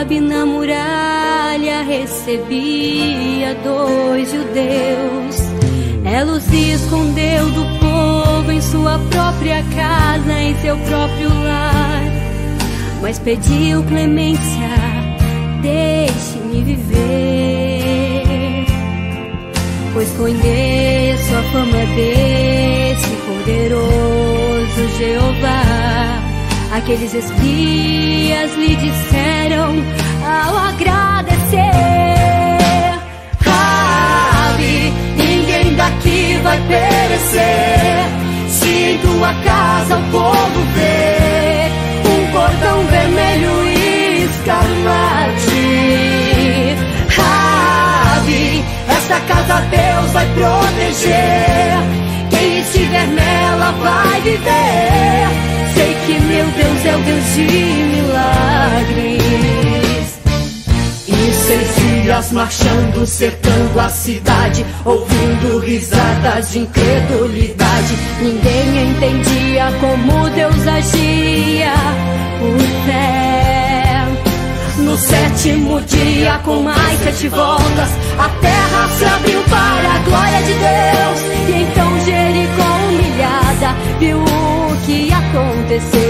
Na muralha recebia dois judeus. Ela os escondeu do povo em sua própria casa, em seu próprio lar. Mas pediu clemência, deixe-me viver. Pois conheço a fama desse poderoso Jeová. Aqueles espias lhe disseram ao agradecer: Rabi, ninguém daqui vai perecer. Se em tua casa o povo vê um cordão vermelho e escarlate, Rabi, esta casa Deus vai proteger. Quem estiver nela vai viver sei que meu Deus é o Deus de milagres. E seis dias marchando, cercando a cidade, ouvindo risadas de incredulidade. Ninguém entendia como Deus agia por fé. No sétimo dia, com mais sete voltas, a terra se abriu para a glória de Deus. E então Jericó humilhada viu o que aconteceu.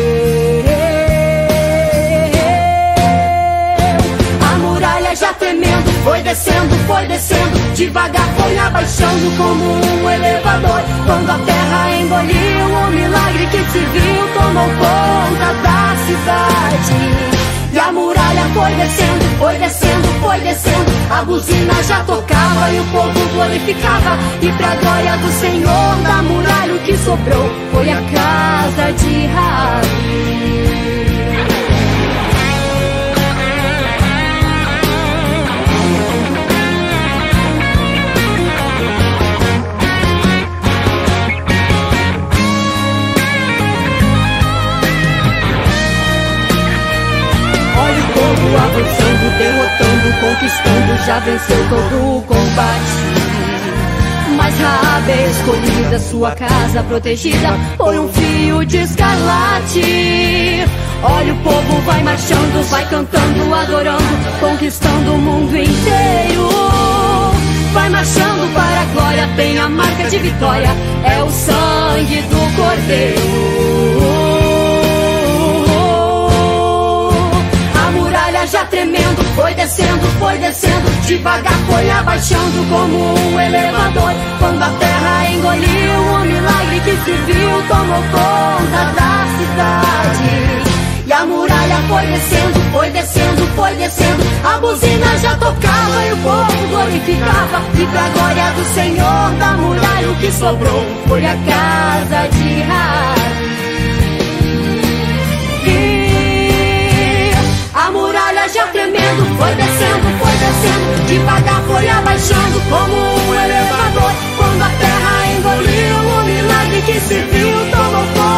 A muralha já tremendo foi descendo, foi descendo, devagar foi abaixando como um elevador. Quando a terra engoliu o milagre que se viu, tomou conta da cidade. E a muralha foi descendo, foi descendo, foi descendo. A buzina já tocava e o povo glorificava. E pra glória do Senhor, da muralha o que sobrou foi a casa de Rabi. Avançando, derrotando, conquistando, já venceu todo o combate. Mas Raabe é escolhida, sua casa protegida por um fio de escarlate. Olha o povo vai marchando, vai cantando, adorando, conquistando o mundo inteiro. Vai marchando para a glória, tem a marca de vitória, é o sangue do cordeiro. Já tremendo, foi descendo, foi descendo, devagar foi abaixando como um elevador. Quando a terra engoliu o milagre que se viu, tomou conta da cidade. E a muralha foi descendo, foi descendo, foi descendo. A buzina já tocava e o povo glorificava. E pra glória do Senhor, da muralha o que sobrou foi a casa de Rabi. Já tremendo, foi descendo, foi descendo, devagar foi abaixando como um elevador. Quando a terra engoliu o milagre que se viu, tomou conta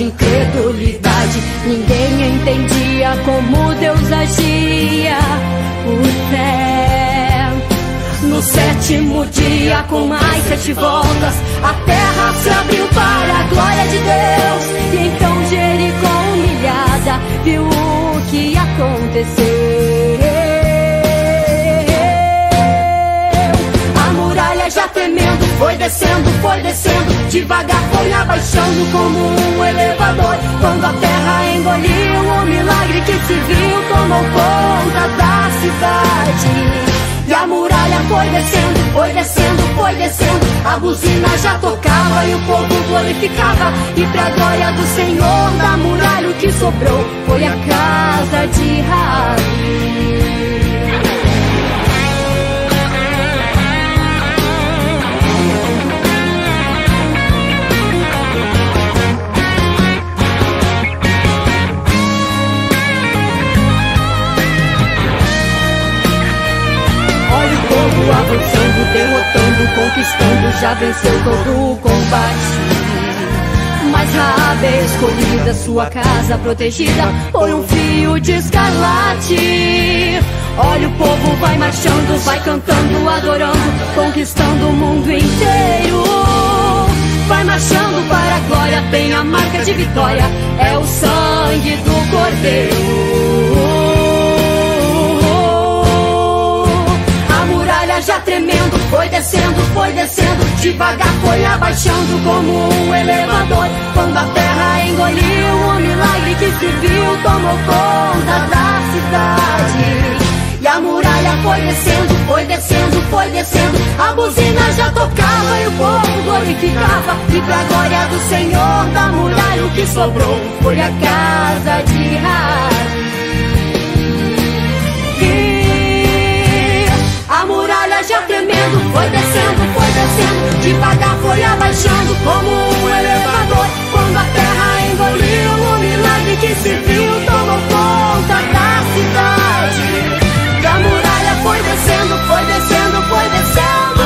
de incredulidade. Ninguém entendia como Deus agia por fé. No sétimo dia, com mais sete voltas, a terra se abriu para a glória de Deus. E então Jericó humilhada viu o que aconteceu. A muralha já tremendo foi descendo, foi descendo, devagar foi abaixando como um elevador. Quando a terra engoliu o milagre que se viu, tomou conta da cidade. E a muralha foi descendo, foi descendo, foi descendo. A buzina já tocava e o povo glorificava. E pra glória do Senhor, da muralha o que sobrou foi a casa de Rabi. Avançando, derrotando, conquistando, já venceu todo o combate. Mas Rabi escolhida, sua casa protegida por um fio de escarlate. Olha o povo vai marchando, vai cantando, adorando, conquistando o mundo inteiro. Vai marchando para a glória, tem a marca de vitória, é o sangue do cordeiro. Já tremendo, foi descendo, foi descendo, devagar foi abaixando como um elevador. Quando a terra engoliu, o milagre que se viu tomou conta da cidade. E a muralha foi descendo, foi descendo, foi descendo. A buzina já tocava e o povo glorificava. E pra glória do Senhor, da muralha o que sobrou foi a casa de Já tremendo, foi descendo, foi descendo, devagar foi abaixando como um elevador. Quando a terra engoliu, o milagre que se viu tomou conta da cidade. E a muralha foi descendo, foi descendo, foi descendo.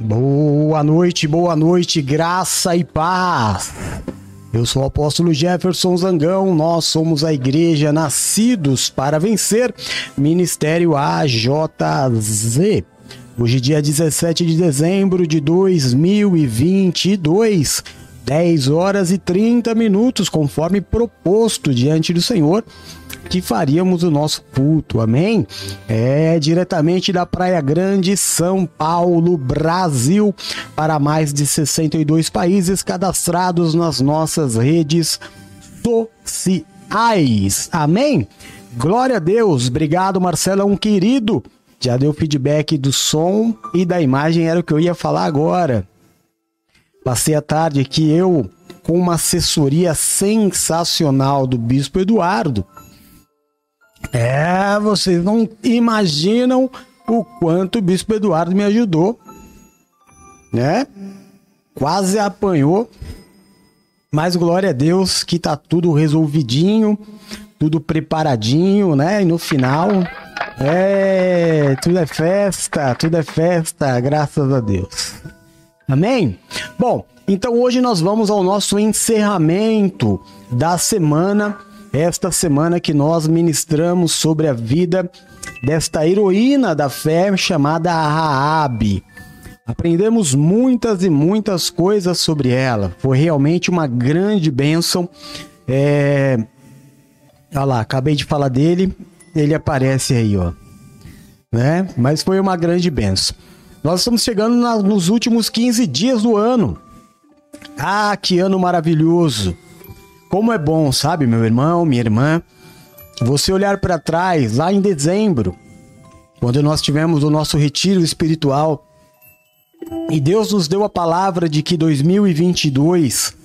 Boa noite, boa noite, graça e paz. Eu sou o apóstolo Jefferson Zangão, nós somos a igreja Nascidos para Vencer, Ministério AJZ. Hoje, dia 17 de dezembro de 2022, 10 horas e 30 minutos, conforme proposto diante do Senhor que faríamos o nosso culto, amém? É diretamente da Praia Grande, São Paulo, Brasil, para mais de 62 países cadastrados nas nossas redes sociais, amém? Glória a Deus, obrigado Marcelo, um querido. Já deu feedback do som e da imagem, era o que eu ia falar agora. Passei a tarde aqui eu com uma assessoria sensacional do Bispo Eduardo é, vocês não imaginam o quanto o Bispo Eduardo me ajudou, né? Quase apanhou, mas glória a Deus que tá tudo resolvidinho, tudo preparadinho, né? E no final, é, tudo é festa, tudo é festa, graças a Deus. Amém? Bom, então hoje nós vamos ao nosso encerramento da semana esta semana que nós ministramos sobre a vida desta heroína da fé chamada Raabe. Aprendemos muitas e muitas coisas sobre ela. Foi realmente uma grande bênção. É... Olha lá, acabei de falar dele, ele aparece aí, ó. Né? Mas foi uma grande bênção. Nós estamos chegando na, nos últimos 15 dias do ano. Ah, que ano maravilhoso! Como é bom, sabe, meu irmão, minha irmã, você olhar para trás, lá em dezembro, quando nós tivemos o nosso retiro espiritual, e Deus nos deu a palavra de que 2022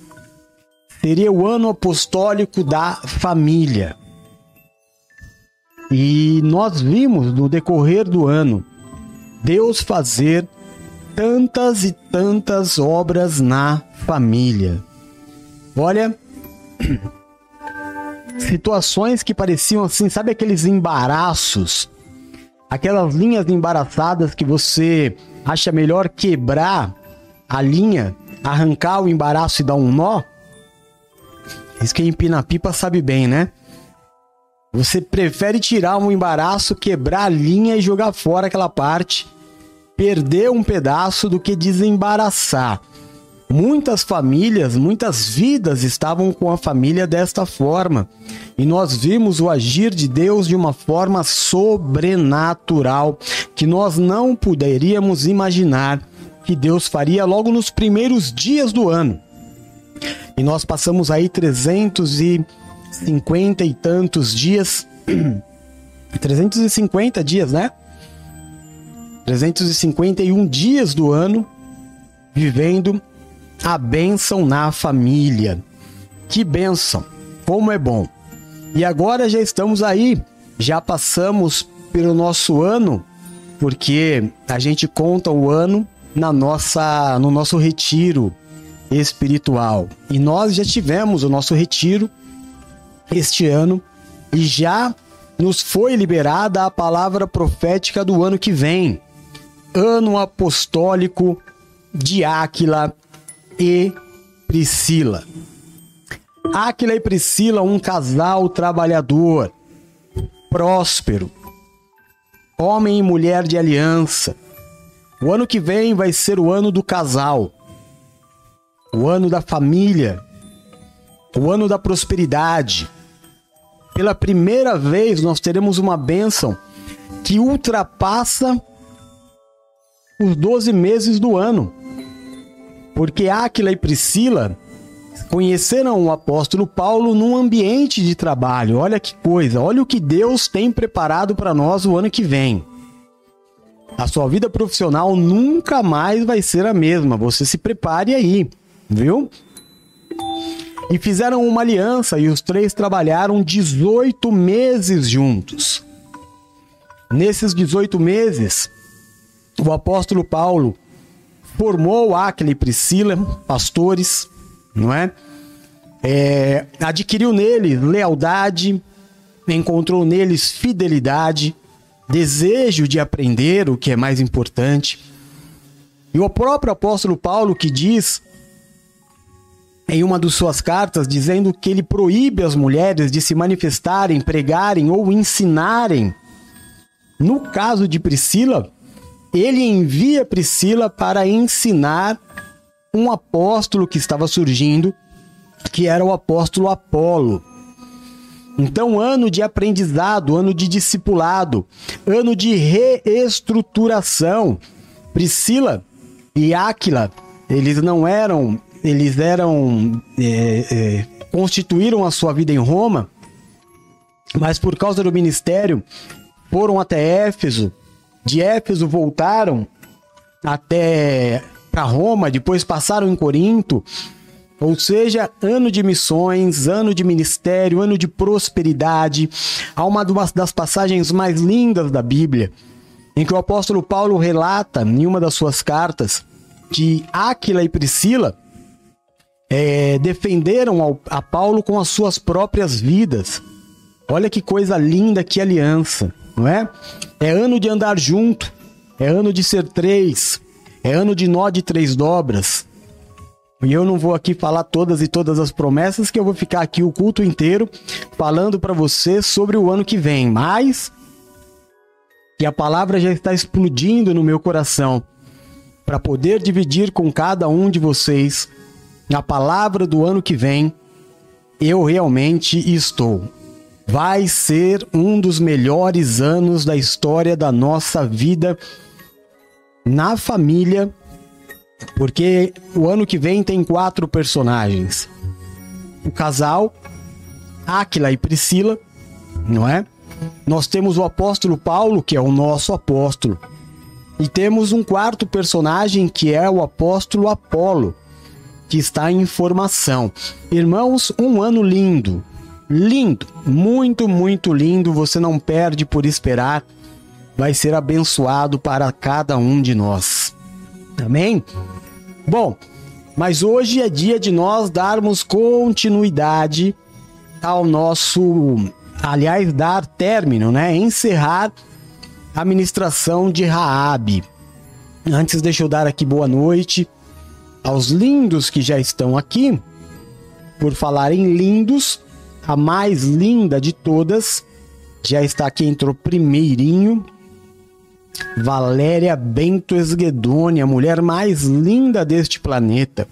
seria o ano apostólico da família. E nós vimos no decorrer do ano Deus fazer tantas e tantas obras na família. Olha, situações que pareciam assim, sabe aqueles embaraços? Aquelas linhas embaraçadas que você acha melhor quebrar a linha, arrancar o embaraço e dar um nó? Isso que empina pipa sabe bem, né? Você prefere tirar um embaraço, quebrar a linha e jogar fora aquela parte, perder um pedaço do que desembaraçar. Muitas famílias, muitas vidas estavam com a família desta forma. E nós vimos o agir de Deus de uma forma sobrenatural que nós não poderíamos imaginar que Deus faria logo nos primeiros dias do ano. E nós passamos aí 350 e tantos dias. 350 dias, né? 351 dias do ano vivendo a bênção na família. Que bênção! Como é bom! E agora já estamos aí, já passamos pelo nosso ano, porque a gente conta o ano na nossa no nosso retiro espiritual. E nós já tivemos o nosso retiro este ano e já nos foi liberada a palavra profética do ano que vem. Ano apostólico de Áquila e Priscila. Aquila e Priscila, um casal trabalhador, próspero, homem e mulher de aliança. O ano que vem vai ser o ano do casal, o ano da família, o ano da prosperidade. Pela primeira vez, nós teremos uma bênção que ultrapassa os 12 meses do ano porque Áquila e Priscila conheceram o apóstolo Paulo num ambiente de trabalho. Olha que coisa, olha o que Deus tem preparado para nós o ano que vem. A sua vida profissional nunca mais vai ser a mesma. Você se prepare aí, viu? E fizeram uma aliança e os três trabalharam 18 meses juntos. Nesses 18 meses, o apóstolo Paulo formou Aquila e Priscila, pastores, não é? é? Adquiriu neles lealdade, encontrou neles fidelidade, desejo de aprender, o que é mais importante. E o próprio apóstolo Paulo que diz em uma de suas cartas dizendo que ele proíbe as mulheres de se manifestarem, pregarem ou ensinarem. No caso de Priscila, ele envia Priscila para ensinar um apóstolo que estava surgindo, que era o apóstolo Apolo. Então, ano de aprendizado, ano de discipulado, ano de reestruturação. Priscila e Áquila, eles não eram, eles eram, é, é, constituíram a sua vida em Roma, mas por causa do ministério foram até Éfeso, de Éfeso voltaram até para Roma, depois passaram em Corinto. Ou seja, ano de missões, ano de ministério, ano de prosperidade. Há uma das passagens mais lindas da Bíblia, em que o apóstolo Paulo relata em uma das suas cartas que Áquila e Priscila é, defenderam ao, a Paulo com as suas próprias vidas. Olha que coisa linda, que aliança não é? É ano de andar junto, é ano de ser três, é ano de nó de três dobras. E eu não vou aqui falar todas e todas as promessas, que eu vou ficar aqui o culto inteiro falando para você sobre o ano que vem, mas que a palavra já está explodindo no meu coração para poder dividir com cada um de vocês a palavra do ano que vem. Eu realmente estou vai ser um dos melhores anos da história da nossa vida na família, porque o ano que vem tem quatro personagens: o casal, Áquila e Priscila, não é? Nós temos o apóstolo Paulo, que é o nosso apóstolo, e temos um quarto personagem que é o apóstolo Apolo, que está em formação. Irmãos, um ano lindo, lindo, muito, muito lindo. Você não perde por esperar. Vai ser abençoado para cada um de nós. Amém? Bom, mas hoje é dia de nós darmos continuidade ao nosso, aliás, dar término, né? Encerrar a ministração de Raabe. Antes deixa eu dar aqui boa noite aos lindos que já estão aqui. Por falar em lindos, a mais linda de todas. Já está aqui, entrou primeirinho. Valéria Bento Esguedoni, a mulher mais linda deste planeta.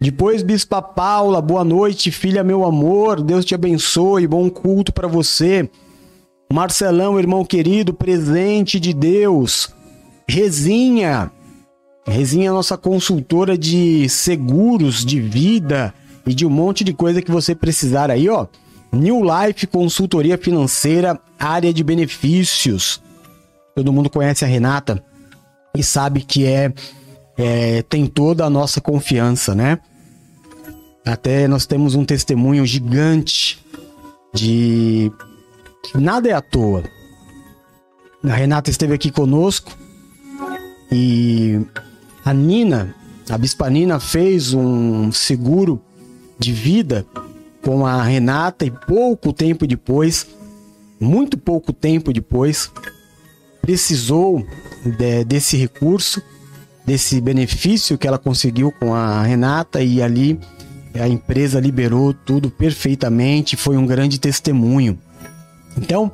Depois, Bispa Paula, boa noite, filha, meu amor, Deus te abençoe, bom culto para você. Marcelão, irmão querido, presente de Deus. Rezinha, Rezinha, nossa consultora de seguros de vida e de um monte de coisa que você precisar aí, ó. New Life Consultoria Financeira, área de benefícios. Todo mundo conhece a Renata e sabe que é, é tem toda a nossa confiança, né? Até nós temos um testemunho gigante de nada é à toa. A Renata esteve aqui conosco e a Nina, a Bispa Nina fez um seguro de vida com a Renata e pouco tempo depois, muito pouco tempo depois, precisou de, desse recurso, desse benefício que ela conseguiu com a Renata e ali a empresa liberou tudo perfeitamente, foi um grande testemunho. Então,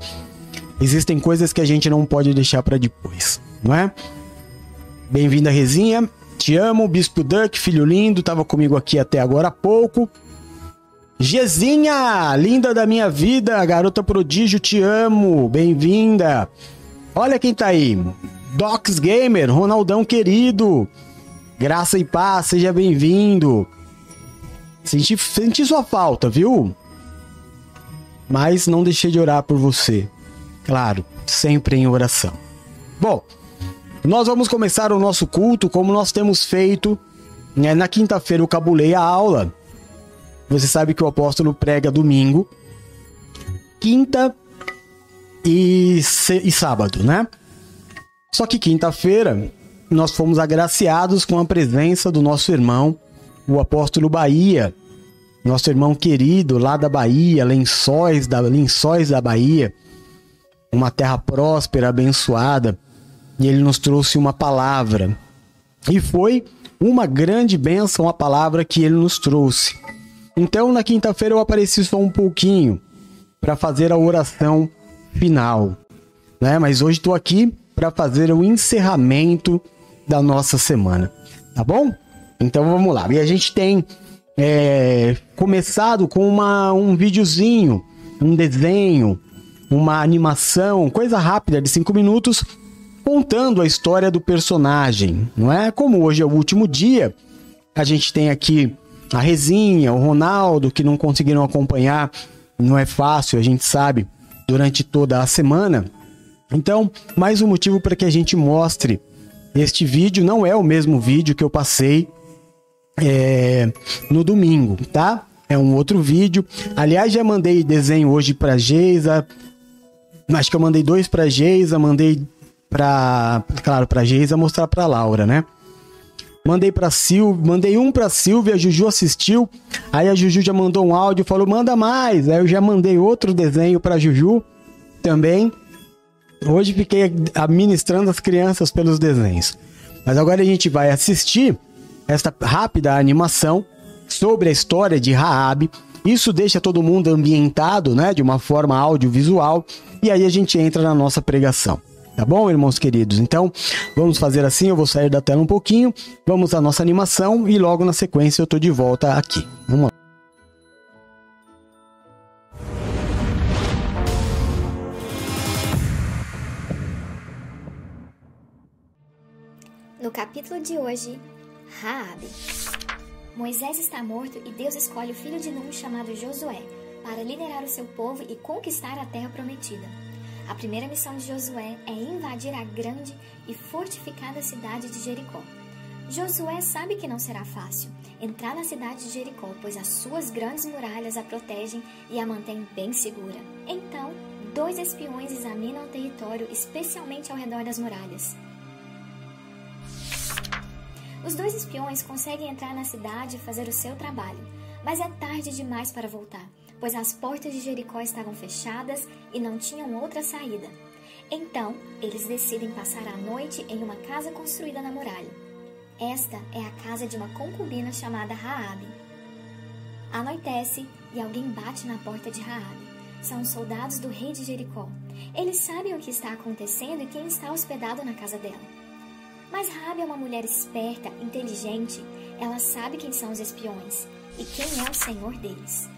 existem coisas que a gente não pode deixar para depois, não é? Bem-vindo à resinha. Te amo, Bispo Duck, filho lindo, tava comigo aqui até agora há pouco. Gezinha, linda da minha vida, garota prodígio, te amo, bem-vinda. Olha quem tá aí, Docs Gamer, Ronaldão querido, graça e paz, seja bem-vindo. Senti, senti sua falta, viu? Mas não deixei de orar por você. Claro, sempre em oração. Bom, nós vamos começar o nosso culto como nós temos feito. Né? Na quinta-feira eu cabulei a aula. Você sabe que o apóstolo prega domingo, quinta e, e sábado, né? Só que quinta-feira nós fomos agraciados com a presença do nosso irmão, o apóstolo Bahia, nosso irmão querido lá da Bahia, Lençóis da Lençóis da Bahia, uma terra próspera, abençoada e ele nos trouxe uma palavra. E foi uma grande bênção a palavra que ele nos trouxe. Então, na quinta-feira eu apareci só um pouquinho para fazer a oração final, né? Mas hoje estou aqui para fazer o encerramento da nossa semana, tá bom? Então vamos lá. E a gente tem é, começado com uma, um videozinho, um desenho, uma animação, coisa rápida de cinco minutos, contando a história do personagem, não é? Como hoje é o último dia, a gente tem aqui a Rezinha, o Ronaldo, que não conseguiram acompanhar, não é fácil, a gente sabe, durante toda a semana. Então, mais um motivo para que a gente mostre este vídeo. Não é o mesmo vídeo que eu passei é, no domingo, tá? É um outro vídeo. Aliás, já mandei desenho hoje para Geisa. Acho que eu mandei dois para Geisa, mandei para, claro, para Geisa mostrar para Laura, né? Mandei para Silvia, mandei um para Silvia, a Juju assistiu. Aí a Juju já mandou um áudio, falou: "Manda mais". Aí eu já mandei outro desenho para Juju também. Hoje fiquei administrando as crianças pelos desenhos. Mas agora a gente vai assistir esta rápida animação sobre a história de Raab. Isso deixa todo mundo ambientado, né, de uma forma audiovisual, e aí a gente entra na nossa pregação. Tá bom, irmãos queridos? Então, vamos fazer assim, eu vou sair da tela um pouquinho, vamos à nossa animação e logo na sequência eu tô de volta aqui. Vamos lá. No capítulo de hoje, Raabe. Moisés está morto e Deus escolhe o filho de Nun chamado Josué para liderar o seu povo e conquistar a terra prometida. A primeira missão de Josué é invadir a grande e fortificada cidade de Jericó. Josué sabe que não será fácil entrar na cidade de Jericó, pois as suas grandes muralhas a protegem e a mantêm bem segura. Então, dois espiões examinam o território, especialmente ao redor das muralhas. Os dois espiões conseguem entrar na cidade e fazer o seu trabalho, mas é tarde demais para voltar pois as portas de Jericó estavam fechadas e não tinham outra saída. Então, eles decidem passar a noite em uma casa construída na muralha. Esta é a casa de uma concubina chamada Raabe. Anoitece e alguém bate na porta de Raabe. São os soldados do rei de Jericó. Eles sabem o que está acontecendo e quem está hospedado na casa dela. Mas Raabe é uma mulher esperta, inteligente. Ela sabe quem são os espiões e quem é o senhor deles.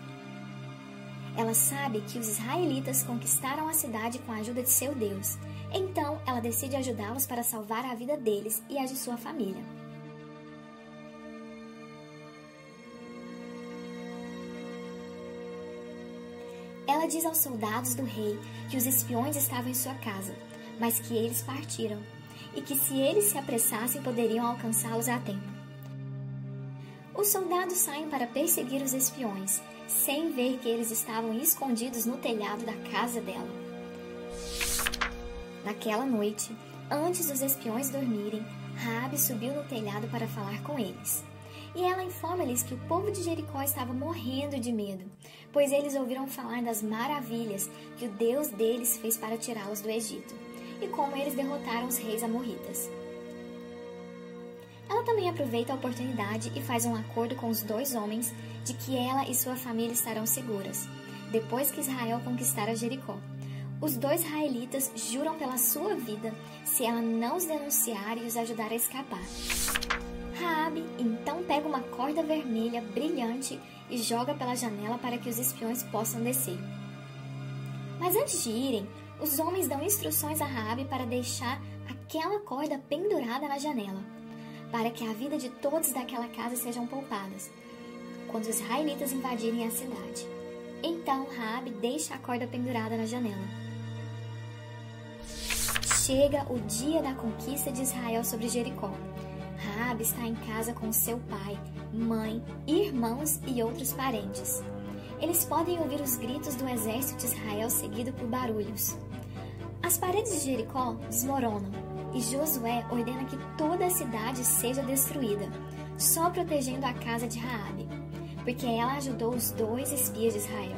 Ela sabe que os israelitas conquistaram a cidade com a ajuda de seu Deus. Então, ela decide ajudá-los para salvar a vida deles e a de sua família. Ela diz aos soldados do rei que os espiões estavam em sua casa, mas que eles partiram e que se eles se apressassem poderiam alcançá-los a tempo. Os soldados saem para perseguir os espiões sem ver que eles estavam escondidos no telhado da casa dela. Naquela noite, antes dos espiões dormirem, Raabe subiu no telhado para falar com eles. E ela informa-lhes que o povo de Jericó estava morrendo de medo, pois eles ouviram falar das maravilhas que o Deus deles fez para tirá-los do Egito, e como eles derrotaram os reis amorritas. Também aproveita a oportunidade e faz um acordo com os dois homens de que ela e sua família estarão seguras, depois que Israel conquistar a Jericó. Os dois israelitas juram pela sua vida se ela não os denunciar e os ajudar a escapar. Raabe então pega uma corda vermelha brilhante e joga pela janela para que os espiões possam descer. Mas antes de irem, os homens dão instruções a Raabe para deixar aquela corda pendurada na janela para que a vida de todos daquela casa sejam poupadas, quando os israelitas invadirem a cidade. Então Raabe deixa a corda pendurada na janela. Chega o dia da conquista de Israel sobre Jericó. Raabe está em casa com seu pai, mãe, irmãos e outros parentes. Eles podem ouvir os gritos do exército de Israel seguido por barulhos. As paredes de Jericó desmoronam e Josué ordena que toda a cidade seja destruída, só protegendo a casa de Raabe, porque ela ajudou os dois espias de Israel.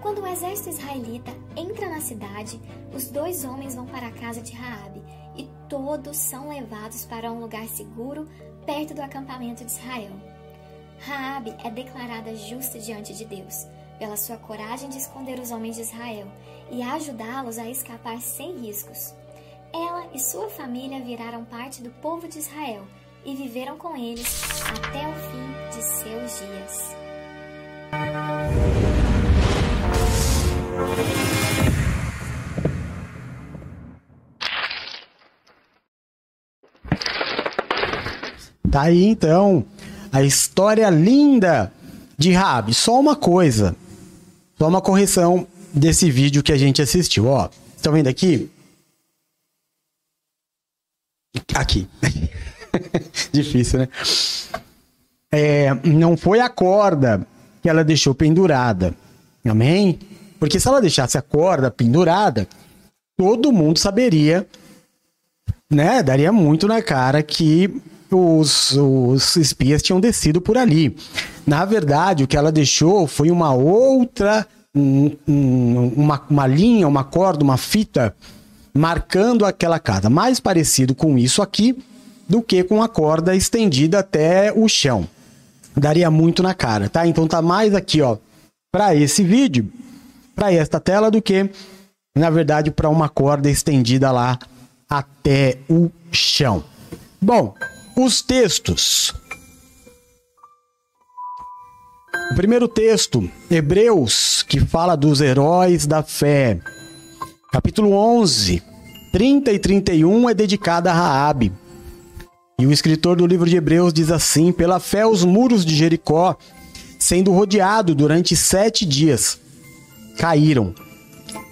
Quando o exército israelita entra na cidade, os dois homens vão para a casa de Raabe e todos são levados para um lugar seguro perto do acampamento de Israel. Raabe é declarada justa diante de Deus pela sua coragem de esconder os homens de Israel e ajudá-los a escapar sem riscos. Ela e sua família viraram parte do povo de Israel e viveram com eles até o fim de seus dias. Tá aí então a história linda de Rabi. Só uma coisa, só uma correção desse vídeo que a gente assistiu. Ó, estão vendo aqui? Aqui. Difícil, né? É, não foi a corda que ela deixou pendurada. Amém? Porque se ela deixasse a corda pendurada, todo mundo saberia, né? Daria muito na cara que os, os espias tinham descido por ali. Na verdade, o que ela deixou foi uma outra, um, um, uma, uma linha, uma corda, uma fita marcando aquela casa. Mais parecido com isso aqui do que com a corda estendida até o chão. Daria muito na cara, tá? Então tá mais aqui, ó, para esse vídeo, para esta tela do que na verdade para uma corda estendida lá até o chão. Bom, os textos. O primeiro texto, Hebreus, que fala dos heróis da fé. Capítulo 11, 30 e 31 é dedicado a Raabe. E o escritor do livro de Hebreus diz assim: Pela fé, os muros de Jericó, sendo rodeado durante sete dias, caíram.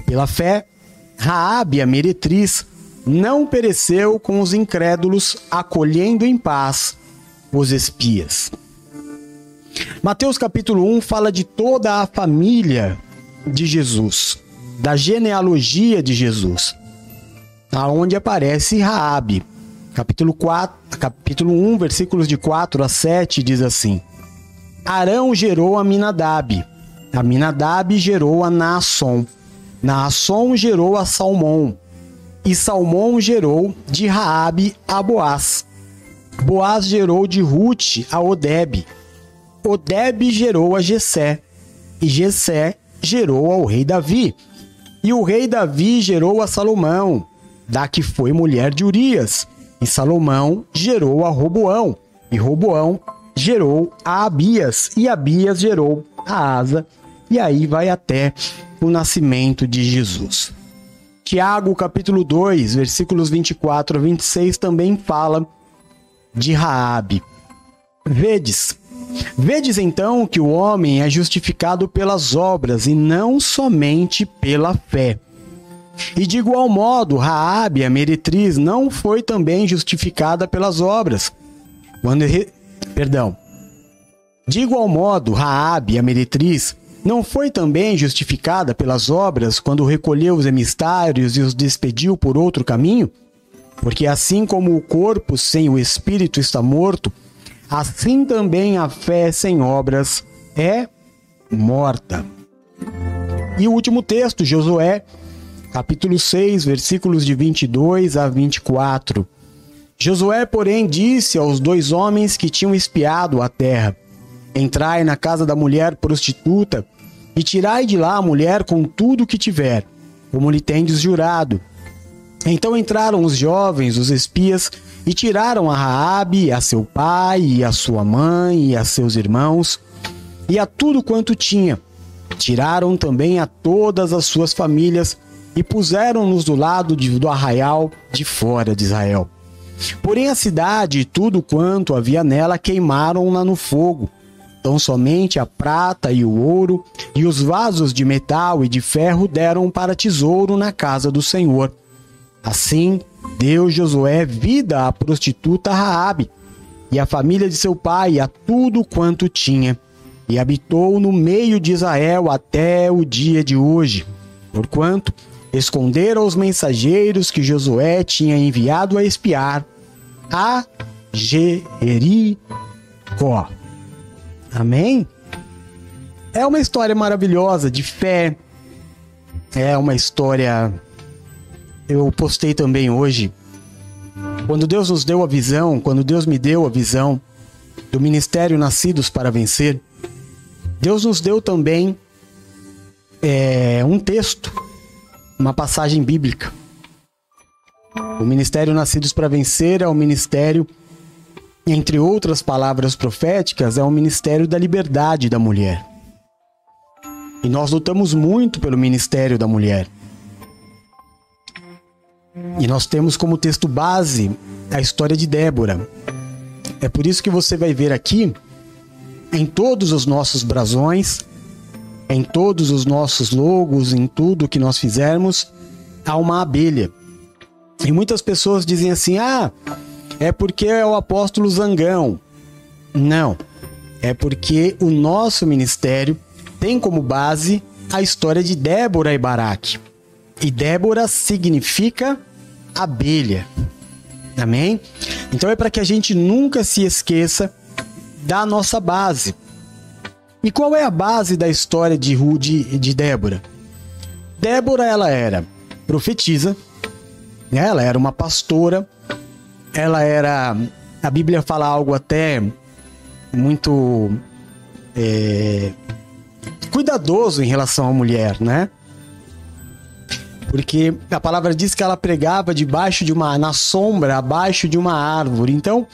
Pela fé, Raabe, a meretriz, não pereceu com os incrédulos, acolhendo em paz os espias. Mateus capítulo 1 fala de toda a família de Jesus, da genealogia de Jesus, aonde aparece Raabe. Capítulo 4, capítulo 1, versículos de 4 a 7 diz assim: Arão gerou a Minadab, a Minadab gerou a Naasson, Naasson gerou a Salmão, e Salmão gerou de Raabe a Boaz. Boaz gerou de Ruth a Odeb. Odeb gerou a Jessé, e Jessé gerou ao rei Davi. E o rei Davi gerou a Salomão, da que foi mulher de Urias. E Salomão gerou a Roboão, e Roboão gerou a Abias, e Abias gerou a Asa. E aí vai até o nascimento de Jesus. Tiago, capítulo 2, versículos 24 a 26 também fala de Raabe. Vedes, vedes então que o homem é justificado pelas obras e não somente pela fé. E de igual modo, Raabe, a meretriz, não foi também justificada pelas obras. Quando re... perdão. De igual modo, Raabe, a meretriz, não foi também justificada pelas obras quando recolheu os emissários e os despediu por outro caminho? Porque assim como o corpo sem o espírito está morto, assim também a fé sem obras é morta. E o último texto, Josué, capítulo 6, versículos de 22 a 24. Josué, porém, disse aos dois homens que tinham espiado a terra: Entrai na casa da mulher prostituta e tirai de lá a mulher com tudo o que tiver, como lhe tendes jurado. Então entraram os jovens, os espias, e tiraram a Raabe, a seu pai, e a sua mãe, e a seus irmãos, e a tudo quanto tinha. Tiraram também a todas as suas famílias e puseram-nos do lado de, do arraial de fora de Israel. Porém a cidade e tudo quanto havia nela queimaram-na no fogo, Tão somente a prata e o ouro e os vasos de metal e de ferro deram para tesouro na casa do Senhor. Assim, deu Josué vida à prostituta Raabe e à família de seu pai a tudo quanto tinha, e habitou no meio de Israel até o dia de hoje. Porquanto esconderam os mensageiros que Josué tinha enviado a espiar a Jericó. Amém? É uma história maravilhosa de fé. É uma história. Eu postei também hoje Quando Deus nos deu a visão, quando Deus me deu a visão do ministério Nascidos para Vencer, Deus nos deu também é, um texto, uma passagem bíblica. O ministério Nascidos para Vencer é o ministério, entre outras palavras proféticas, é o ministério da liberdade da mulher. E nós lutamos muito pelo ministério da mulher. E nós temos como texto base a história de Débora. É por isso que você vai ver aqui, em todos os nossos brasões, em todos os nossos logos, em tudo que nós fizermos, há uma abelha. E muitas pessoas dizem assim: ah, é porque é o apóstolo Zangão. Não. É porque o nosso ministério tem como base a história de Débora e Baraque. E Débora significa abelha. Amém? Então é para que a gente nunca se esqueça da nossa base. E qual é a base da história de Rude e de Débora? Débora ela era profetisa, né? ela era uma pastora, ela era a Bíblia fala algo até muito é, cuidadoso em relação à mulher, né? Porque a palavra diz que ela pregava debaixo de uma na sombra, abaixo de uma árvore. Então,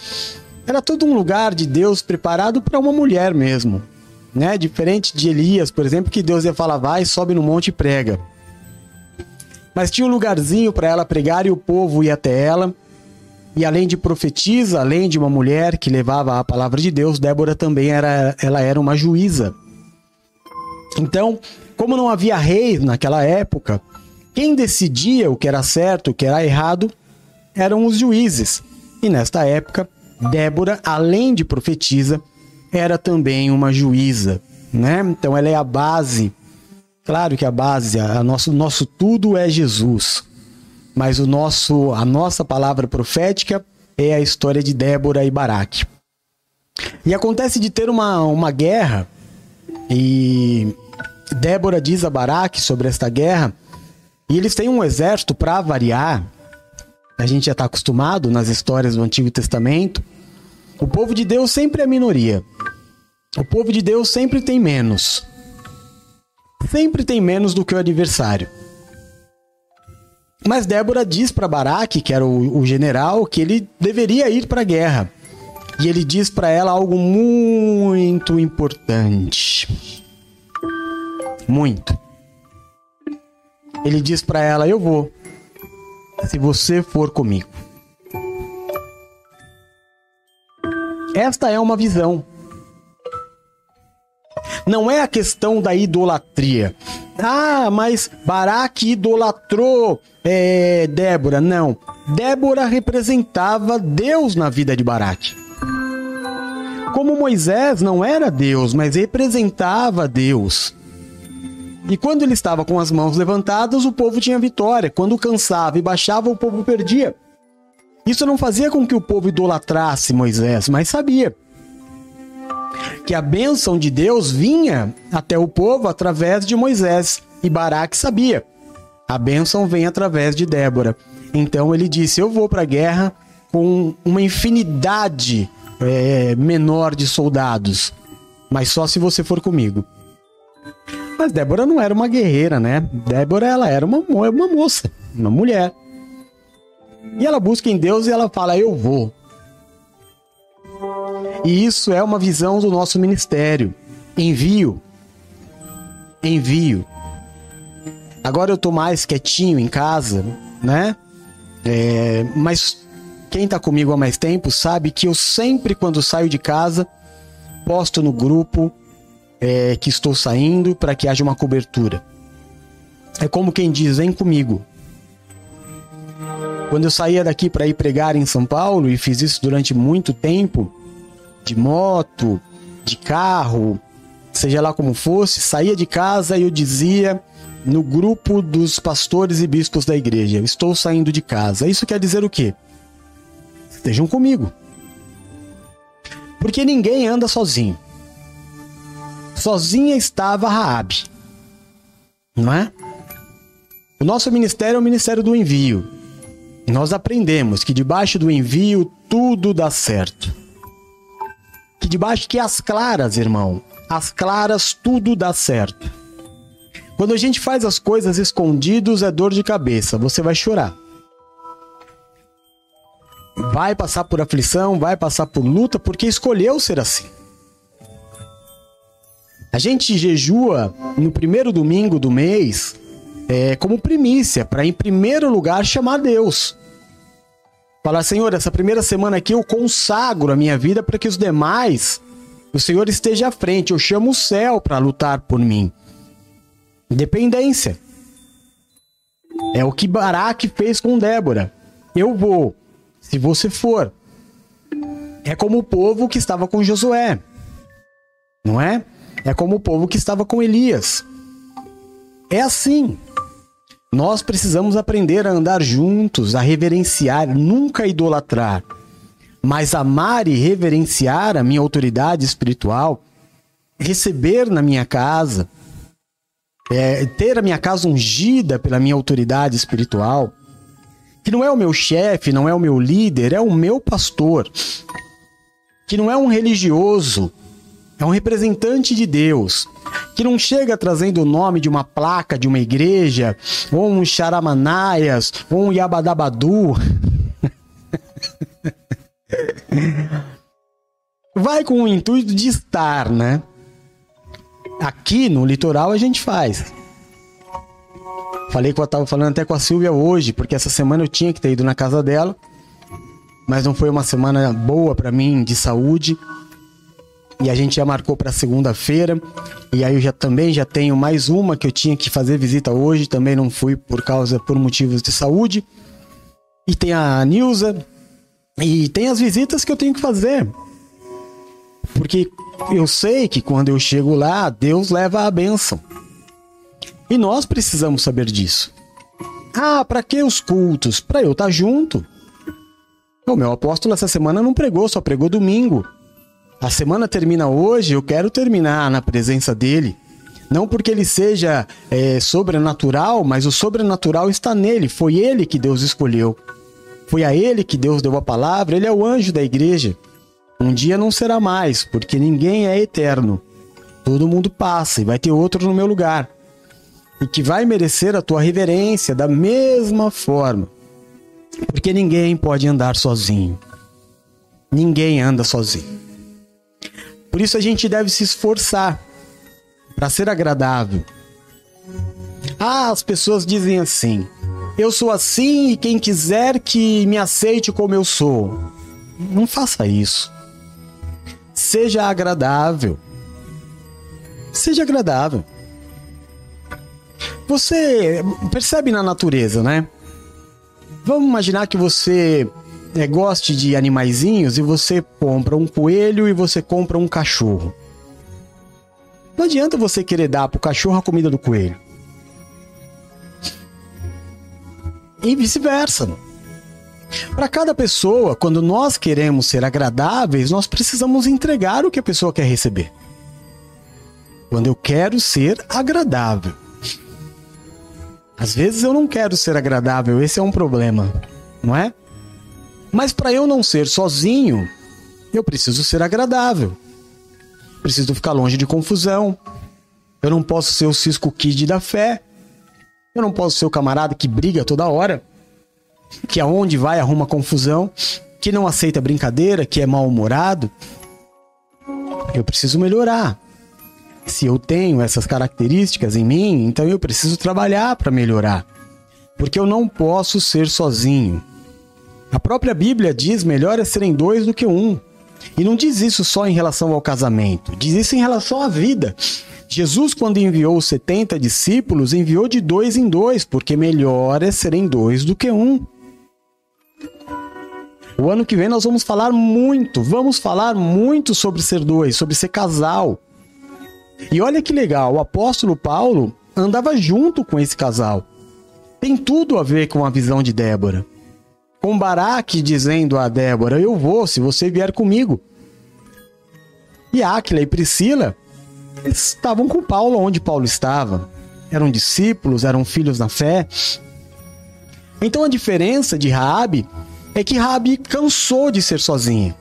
era todo um lugar de Deus preparado para uma mulher mesmo, né? Diferente de Elias, por exemplo, que Deus ia falar: "Vai, sobe no monte e prega". Mas tinha um lugarzinho para ela pregar e o povo ia até ela. E além de profetisa, além de uma mulher que levava a palavra de Deus, Débora também era, ela era uma juíza. Então, como não havia rei naquela época, quem decidia o que era certo, o que era errado, eram os juízes. E nesta época, Débora, além de profetisa, era também uma juíza, né? Então ela é a base. Claro que a base, a nosso nosso tudo é Jesus. Mas o nosso a nossa palavra profética é a história de Débora e Baraque. E acontece de ter uma, uma guerra e Débora diz a Baraque sobre esta guerra e eles têm um exército para variar. A gente já está acostumado nas histórias do Antigo Testamento. O povo de Deus sempre é minoria. O povo de Deus sempre tem menos. Sempre tem menos do que o adversário. Mas Débora diz para Baraque, que era o, o, general, que ele deveria ir para a guerra. E ele diz para ela algo muito importante. Muito. Ele diz para ela: Eu vou, se você for comigo. Esta é uma visão. Não é a questão da idolatria. Ah, mas Baraque idolatrou é, Débora. Não. Débora representava Deus na vida de Baraque. Como Moisés não era Deus, mas representava Deus. E quando ele estava com as mãos levantadas, o povo tinha vitória. Quando cansava e baixava, o povo perdia. Isso não fazia com que o povo idolatrasse Moisés, mas sabia que a bênção de Deus vinha até o povo através de Moisés. E Baraque sabia. A bênção vem através de Débora. Então ele disse: Eu vou para a guerra com uma infinidade é, menor de soldados, mas só se você for comigo. Mas Débora não era uma guerreira, né? Débora ela era uma, uma moça, uma mulher. E ela busca em Deus e ela fala: Eu vou. E isso é uma visão do nosso ministério. Envio. Envio. Agora eu tô mais quietinho em casa, né? É, mas quem tá comigo há mais tempo sabe que eu sempre, quando saio de casa, posto no grupo é, que estou saindo para que haja uma cobertura. É como quem diz: vem comigo. Quando eu saía daqui para ir pregar em São Paulo, e fiz isso durante muito tempo, de moto, de carro, seja lá como fosse, saía de casa e eu dizia no grupo dos pastores e bispos da igreja: Estou saindo de casa. Isso quer dizer o quê? Estejam comigo. Porque ninguém anda sozinho. Sozinha estava Raabe. Não é? O nosso ministério é o ministério do envio. nós aprendemos que debaixo do envio tudo dá certo. Que debaixo que as claras, irmão, as claras tudo dá certo. Quando a gente faz as coisas escondidos é dor de cabeça, você vai chorar. Vai passar por aflição, vai passar por luta porque escolheu ser assim. A gente jejua no primeiro domingo do mês é, como primícia, para em primeiro lugar chamar Deus. Falar, Senhor, essa primeira semana aqui eu consagro a minha vida para que os demais, o Senhor esteja à frente. Eu chamo o céu para lutar por mim. Independência. É o que Baraque fez com Débora. Eu vou, se você for. É como o povo que estava com Josué. Não é? É como o povo que estava com Elias. É assim. Nós precisamos aprender a andar juntos, a reverenciar, nunca idolatrar, mas amar e reverenciar a minha autoridade espiritual, receber na minha casa, é, ter a minha casa ungida pela minha autoridade espiritual, que não é o meu chefe, não é o meu líder, é o meu pastor, que não é um religioso, é um representante de Deus, que não chega trazendo o nome de uma placa de uma igreja, ou um charamanaias, ou um yabadabadu. Vai com o intuito de estar, né? Aqui no litoral a gente faz. Falei que eu tava falando até com a Silvia hoje, porque essa semana eu tinha que ter ido na casa dela, mas não foi uma semana boa para mim de saúde e a gente já marcou para segunda-feira. E aí eu já também já tenho mais uma que eu tinha que fazer visita hoje, também não fui por causa por motivos de saúde. E tem a Nilza e tem as visitas que eu tenho que fazer. Porque eu sei que quando eu chego lá, Deus leva a bênção. E nós precisamos saber disso. Ah, para que os cultos? Para eu estar tá junto. O meu apóstolo essa semana não pregou, só pregou domingo. A semana termina hoje, eu quero terminar na presença dele. Não porque ele seja é, sobrenatural, mas o sobrenatural está nele. Foi ele que Deus escolheu. Foi a ele que Deus deu a palavra. Ele é o anjo da igreja. Um dia não será mais, porque ninguém é eterno. Todo mundo passa e vai ter outro no meu lugar. E que vai merecer a tua reverência da mesma forma. Porque ninguém pode andar sozinho. Ninguém anda sozinho. Por isso a gente deve se esforçar para ser agradável. Ah, as pessoas dizem assim: eu sou assim e quem quiser que me aceite como eu sou. Não faça isso. Seja agradável. Seja agradável. Você percebe na natureza, né? Vamos imaginar que você é, goste de animaizinhos e você compra um coelho e você compra um cachorro. Não adianta você querer dar pro cachorro a comida do coelho. E vice-versa. Para cada pessoa, quando nós queremos ser agradáveis, nós precisamos entregar o que a pessoa quer receber. Quando eu quero ser agradável. Às vezes eu não quero ser agradável, esse é um problema, não é? Mas para eu não ser sozinho, eu preciso ser agradável. Preciso ficar longe de confusão. Eu não posso ser o Cisco Kid da fé. Eu não posso ser o camarada que briga toda hora, que aonde vai arruma confusão, que não aceita brincadeira, que é mal-humorado. Eu preciso melhorar. Se eu tenho essas características em mim, então eu preciso trabalhar para melhorar. Porque eu não posso ser sozinho. A própria Bíblia diz melhor é serem dois do que um. E não diz isso só em relação ao casamento, diz isso em relação à vida. Jesus, quando enviou os 70 discípulos, enviou de dois em dois, porque melhor é serem dois do que um. O ano que vem nós vamos falar muito, vamos falar muito sobre ser dois, sobre ser casal. E olha que legal, o apóstolo Paulo andava junto com esse casal. Tem tudo a ver com a visão de Débora com Baraque dizendo a Débora: Eu vou se você vier comigo. E Áquila e Priscila estavam com Paulo onde Paulo estava. Eram discípulos, eram filhos na fé. Então a diferença de Raabe é que Raabe cansou de ser sozinha.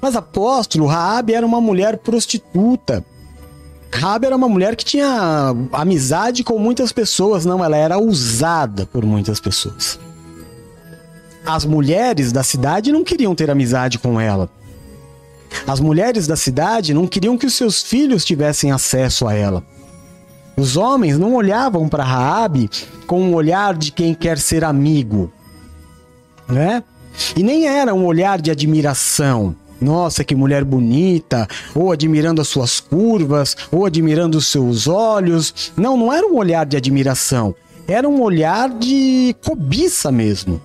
Mas apóstolo, Raabe era uma mulher prostituta. Raabe era uma mulher que tinha amizade com muitas pessoas, não, ela era usada por muitas pessoas. As mulheres da cidade não queriam ter amizade com ela. As mulheres da cidade não queriam que os seus filhos tivessem acesso a ela. Os homens não olhavam para Raabe com um olhar de quem quer ser amigo, né? E nem era um olhar de admiração. Nossa, que mulher bonita, ou admirando as suas curvas, ou admirando os seus olhos. Não, não era um olhar de admiração. Era um olhar de cobiça mesmo.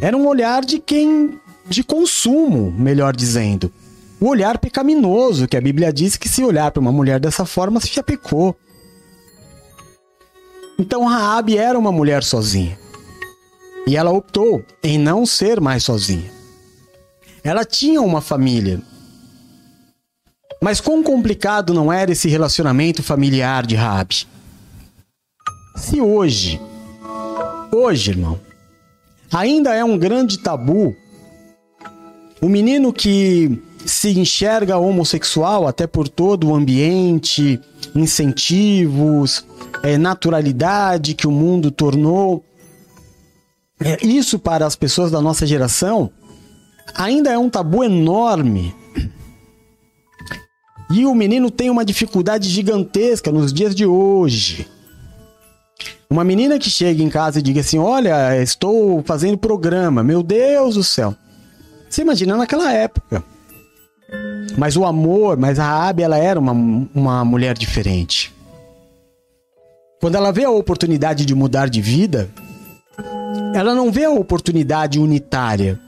Era um olhar de quem de consumo, melhor dizendo o olhar pecaminoso, que a Bíblia diz que se olhar para uma mulher dessa forma, se já pecou. Então Raabe era uma mulher sozinha. E ela optou em não ser mais sozinha. Ela tinha uma família. Mas quão complicado não era esse relacionamento familiar de Raabe? Se hoje, hoje, irmão, ainda é um grande tabu o menino que se enxerga homossexual até por todo o ambiente, incentivos, é, naturalidade que o mundo tornou. É, isso para as pessoas da nossa geração ainda é um tabu enorme. E o menino tem uma dificuldade gigantesca nos dias de hoje. Uma menina que chega em casa e diga assim: Olha, estou fazendo programa, meu Deus do céu. Você imagina naquela época. Mas o amor, mas a Abby, ela era uma, uma mulher diferente. Quando ela vê a oportunidade de mudar de vida, ela não vê a oportunidade unitária.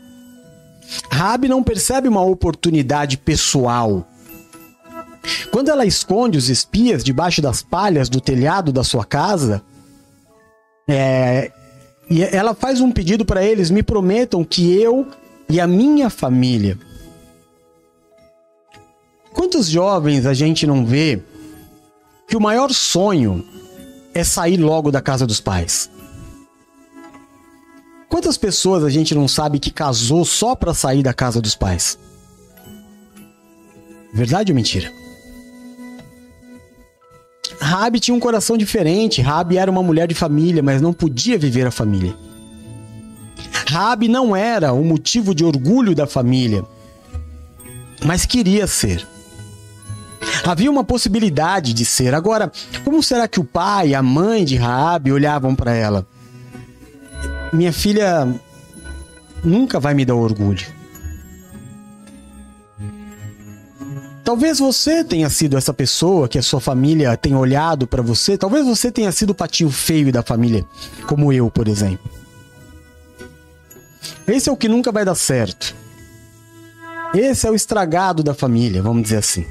Rabi não percebe uma oportunidade pessoal. Quando ela esconde os espias debaixo das palhas do telhado da sua casa, é, e ela faz um pedido para eles: me prometam que eu e a minha família Quantos jovens a gente não vê que o maior sonho é sair logo da casa dos pais? Quantas pessoas a gente não sabe que casou só para sair da casa dos pais? Verdade ou mentira? Rabi tinha um coração diferente. Rabi era uma mulher de família, mas não podia viver a família. Rabi não era o motivo de orgulho da família, mas queria ser. Havia uma possibilidade de ser. Agora, como será que o pai e a mãe de Raabe olhavam para ela? Minha filha nunca vai me dar orgulho. Talvez você tenha sido essa pessoa que a sua família tem olhado para você. Talvez você tenha sido o patinho feio da família, como eu, por exemplo. Esse é o que nunca vai dar certo. Esse é o estragado da família, vamos dizer assim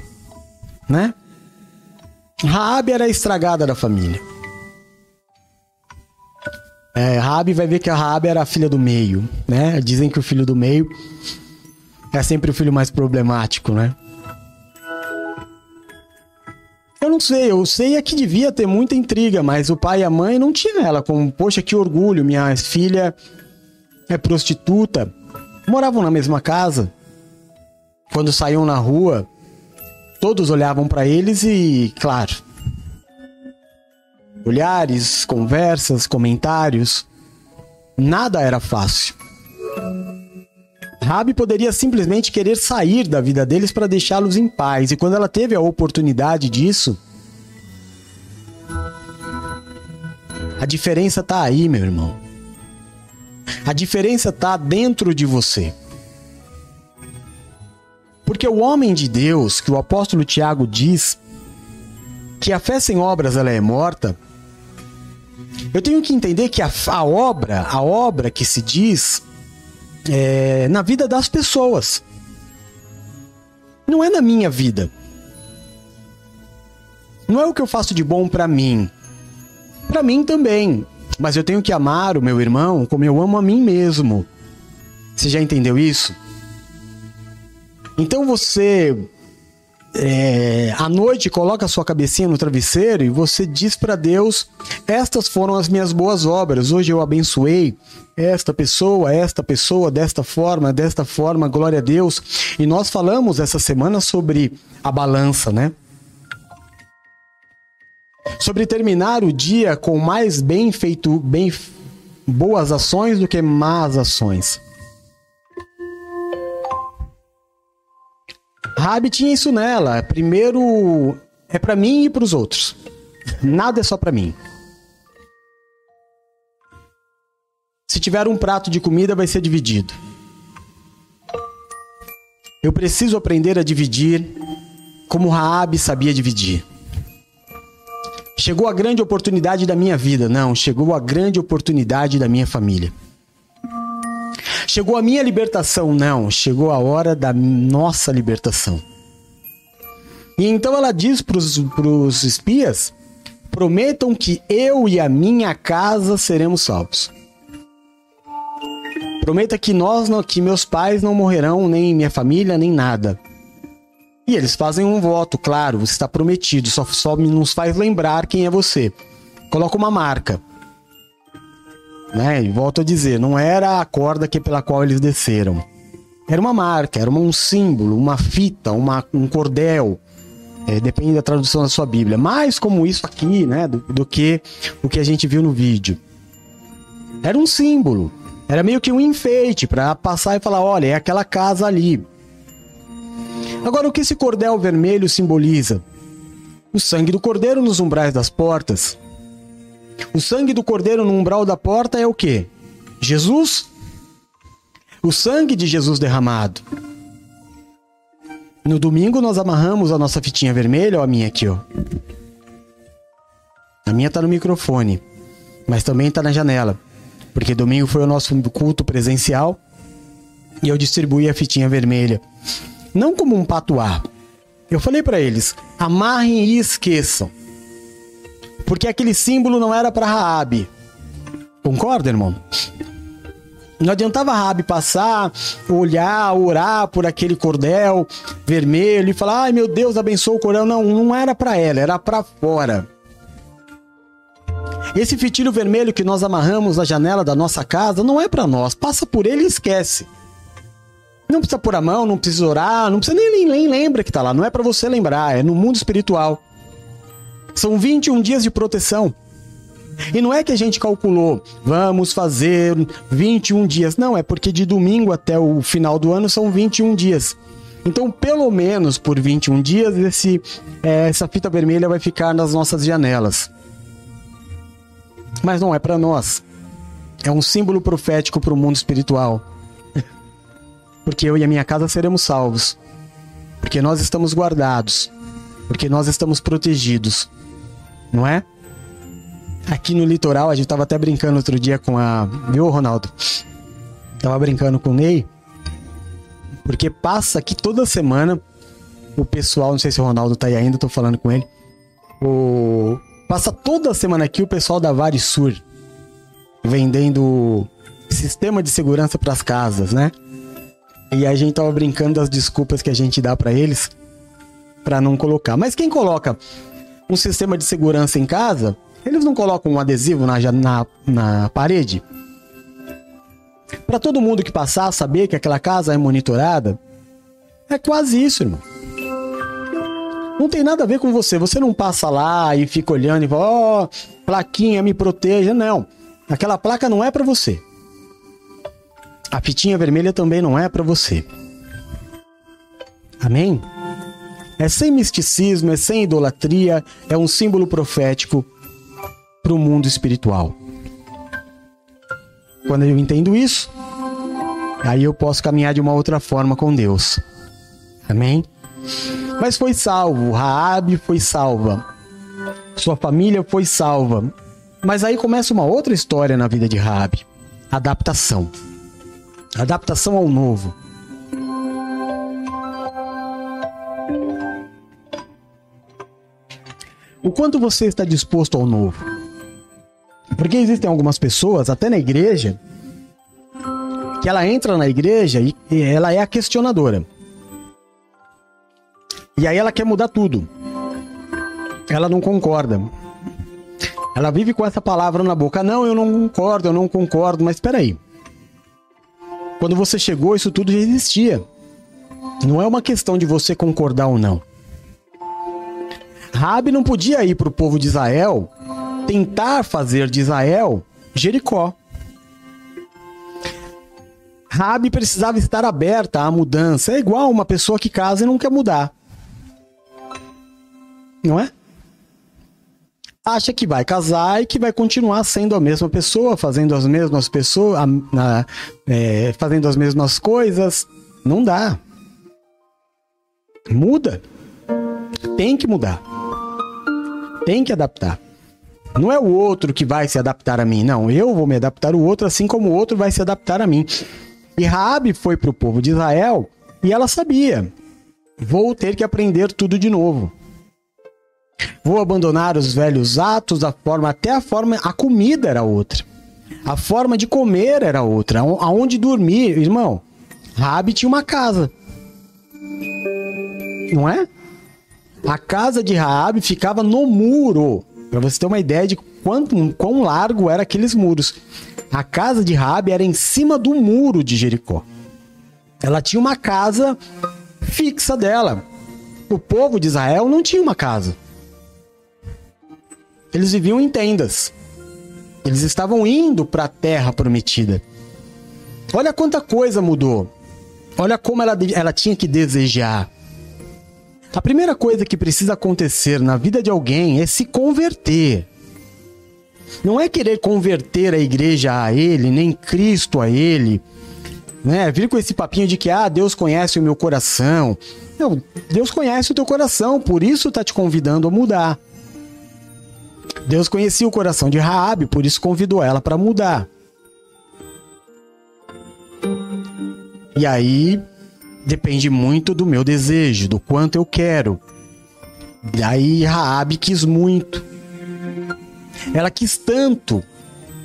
né? Raabe era a estragada da família. É, Raabe vai ver que a Raabe era a filha do meio, né? Dizem que o filho do meio é sempre o filho mais problemático, né? Eu não sei, eu sei é que devia ter muita intriga, mas o pai e a mãe não tinham ela como, poxa, que orgulho, minha filha é prostituta. Moravam na mesma casa. Quando saíam na rua, Todos olhavam para eles e, claro, olhares, conversas, comentários, nada era fácil. Rabi poderia simplesmente querer sair da vida deles para deixá-los em paz, e quando ela teve a oportunidade disso, a diferença tá aí, meu irmão. A diferença tá dentro de você. Porque o homem de Deus, que o apóstolo Tiago diz que a fé sem obras ela é morta, eu tenho que entender que a, a obra, a obra que se diz é na vida das pessoas. Não é na minha vida. Não é o que eu faço de bom para mim. Para mim também. Mas eu tenho que amar o meu irmão como eu amo a mim mesmo. Você já entendeu isso? Então você é, à noite coloca a sua cabecinha no travesseiro e você diz para Deus: Estas foram as minhas boas obras. Hoje eu abençoei esta pessoa, esta pessoa, desta forma, desta forma, glória a Deus. E nós falamos essa semana sobre a balança, né? Sobre terminar o dia com mais bem feito, bem boas ações do que más ações. Rabi tinha isso nela. Primeiro é para mim e para os outros. Nada é só para mim. Se tiver um prato de comida, vai ser dividido. Eu preciso aprender a dividir como Raabe sabia dividir. Chegou a grande oportunidade da minha vida, não, chegou a grande oportunidade da minha família. Chegou a minha libertação? Não, chegou a hora da nossa libertação. E então ela diz para os espias: prometam que eu e a minha casa seremos salvos. Prometa que nós, que meus pais não morrerão, nem minha família, nem nada. E eles fazem um voto, claro, você está prometido, só, só nos faz lembrar quem é você. Coloca uma marca. Né? E volto a dizer, não era a corda que pela qual eles desceram. Era uma marca, era um símbolo, uma fita, uma, um cordel. É, depende da tradução da sua Bíblia. Mais como isso aqui, né? Do, do que o que a gente viu no vídeo. Era um símbolo. Era meio que um enfeite para passar e falar: olha, é aquela casa ali. Agora, o que esse cordel vermelho simboliza? O sangue do cordeiro nos umbrais das portas. O sangue do cordeiro no umbral da porta é o que? Jesus? O sangue de Jesus derramado. No domingo nós amarramos a nossa fitinha vermelha, ó, a minha aqui, ó. A minha tá no microfone, mas também tá na janela, porque domingo foi o nosso culto presencial e eu distribuí a fitinha vermelha, não como um patuá. Eu falei para eles: amarrem e esqueçam porque aquele símbolo não era para Raabe. Concorda, irmão? Não adiantava Raabe passar, olhar, orar por aquele cordel vermelho e falar: "Ai, meu Deus, abençoa o cordel". Não, não era para ela, era para fora. Esse fitilho vermelho que nós amarramos na janela da nossa casa não é para nós. Passa por ele e esquece. Não precisa pôr a mão, não precisa orar, não precisa nem, nem, nem lembra que tá lá. Não é para você lembrar, é no mundo espiritual. São 21 dias de proteção. E não é que a gente calculou, vamos fazer 21 dias. Não, é porque de domingo até o final do ano são 21 dias. Então, pelo menos por 21 dias, esse, é, essa fita vermelha vai ficar nas nossas janelas. Mas não é para nós. É um símbolo profético para o mundo espiritual. Porque eu e a minha casa seremos salvos. Porque nós estamos guardados. Porque nós estamos protegidos não é? Aqui no litoral, a gente tava até brincando outro dia com a. Viu, Ronaldo? Tava brincando com o Ney. Porque passa aqui toda semana o pessoal, não sei se o Ronaldo tá aí ainda, tô falando com ele. O... Passa toda semana aqui o pessoal da Varisur vendendo sistema de segurança para as casas, né? E a gente tava brincando das desculpas que a gente dá para eles para não colocar. Mas quem coloca um sistema de segurança em casa, eles não colocam um adesivo na, na, na parede? Para todo mundo que passar saber que aquela casa é monitorada? É quase isso, irmão. Não tem nada a ver com você. Você não passa lá e fica olhando e fala, ó, oh, plaquinha, me proteja. Não. Aquela placa não é para você. A fitinha vermelha também não é para você. Amém? É sem misticismo, é sem idolatria, é um símbolo profético para o mundo espiritual. Quando eu entendo isso, aí eu posso caminhar de uma outra forma com Deus. Amém? Mas foi salvo, Raabe foi salva. Sua família foi salva. Mas aí começa uma outra história na vida de Raabe. Adaptação. Adaptação ao novo. O quanto você está disposto ao novo? Porque existem algumas pessoas, até na igreja, que ela entra na igreja e ela é a questionadora. E aí ela quer mudar tudo. Ela não concorda. Ela vive com essa palavra na boca. Não, eu não concordo, eu não concordo. Mas espera aí. Quando você chegou, isso tudo já existia. Não é uma questão de você concordar ou não. Rabi não podia ir para o povo de Israel tentar fazer de Israel Jericó. Rabi precisava estar aberta à mudança. É igual uma pessoa que casa e não quer mudar. Não é? Acha que vai casar e que vai continuar sendo a mesma pessoa, fazendo as mesmas pessoas, é, fazendo as mesmas coisas. Não dá. Muda. Tem que mudar. Tem que adaptar. Não é o outro que vai se adaptar a mim, não. Eu vou me adaptar ao outro, assim como o outro vai se adaptar a mim. E Raabe foi para o povo de Israel e ela sabia: vou ter que aprender tudo de novo. Vou abandonar os velhos atos, a forma até a forma, a comida era outra. A forma de comer era outra, aonde dormir, irmão. Rabi tinha uma casa. Não é? A casa de Raabe ficava no muro. Para você ter uma ideia de quanto, quão largo eram aqueles muros. A casa de Raabe era em cima do muro de Jericó. Ela tinha uma casa fixa dela. O povo de Israel não tinha uma casa. Eles viviam em tendas. Eles estavam indo para a terra prometida. Olha quanta coisa mudou. Olha como ela, ela tinha que desejar. A primeira coisa que precisa acontecer na vida de alguém é se converter. Não é querer converter a igreja a ele, nem Cristo a ele. Né? Vir com esse papinho de que ah, Deus conhece o meu coração. Não, Deus conhece o teu coração, por isso está te convidando a mudar. Deus conhecia o coração de Raabe, por isso convidou ela para mudar. E aí depende muito do meu desejo, do quanto eu quero. Daí Raabe quis muito. Ela quis tanto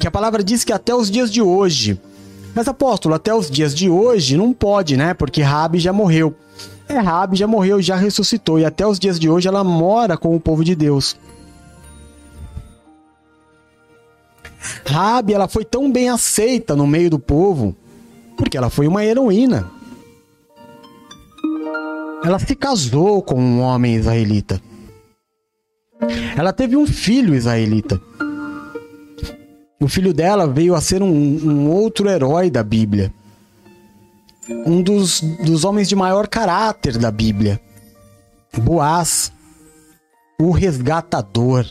que a palavra diz que até os dias de hoje. Mas apóstolo, até os dias de hoje não pode, né? Porque Raabe já morreu. É, Raabe já morreu, já ressuscitou e até os dias de hoje ela mora com o povo de Deus. Raabe, ela foi tão bem aceita no meio do povo porque ela foi uma heroína. Ela se casou com um homem israelita. Ela teve um filho israelita. O filho dela veio a ser um, um outro herói da Bíblia. Um dos, dos homens de maior caráter da Bíblia. Boaz, o resgatador.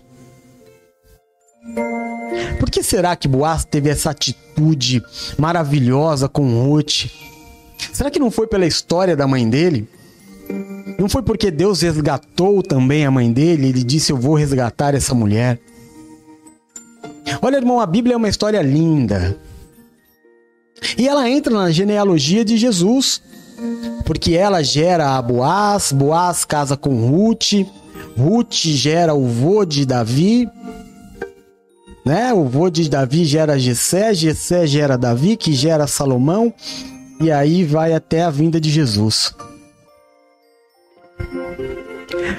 Por que será que Boaz teve essa atitude maravilhosa com Ruth? Será que não foi pela história da mãe dele? Não foi porque Deus resgatou também a mãe dele, ele disse: Eu vou resgatar essa mulher. Olha, irmão, a Bíblia é uma história linda. E ela entra na genealogia de Jesus, porque ela gera a Boaz, Boaz casa com Ruth, Ruth gera o vô de Davi, né? O vô de Davi gera Jessé, Jessé gera Davi, que gera Salomão, e aí vai até a vinda de Jesus.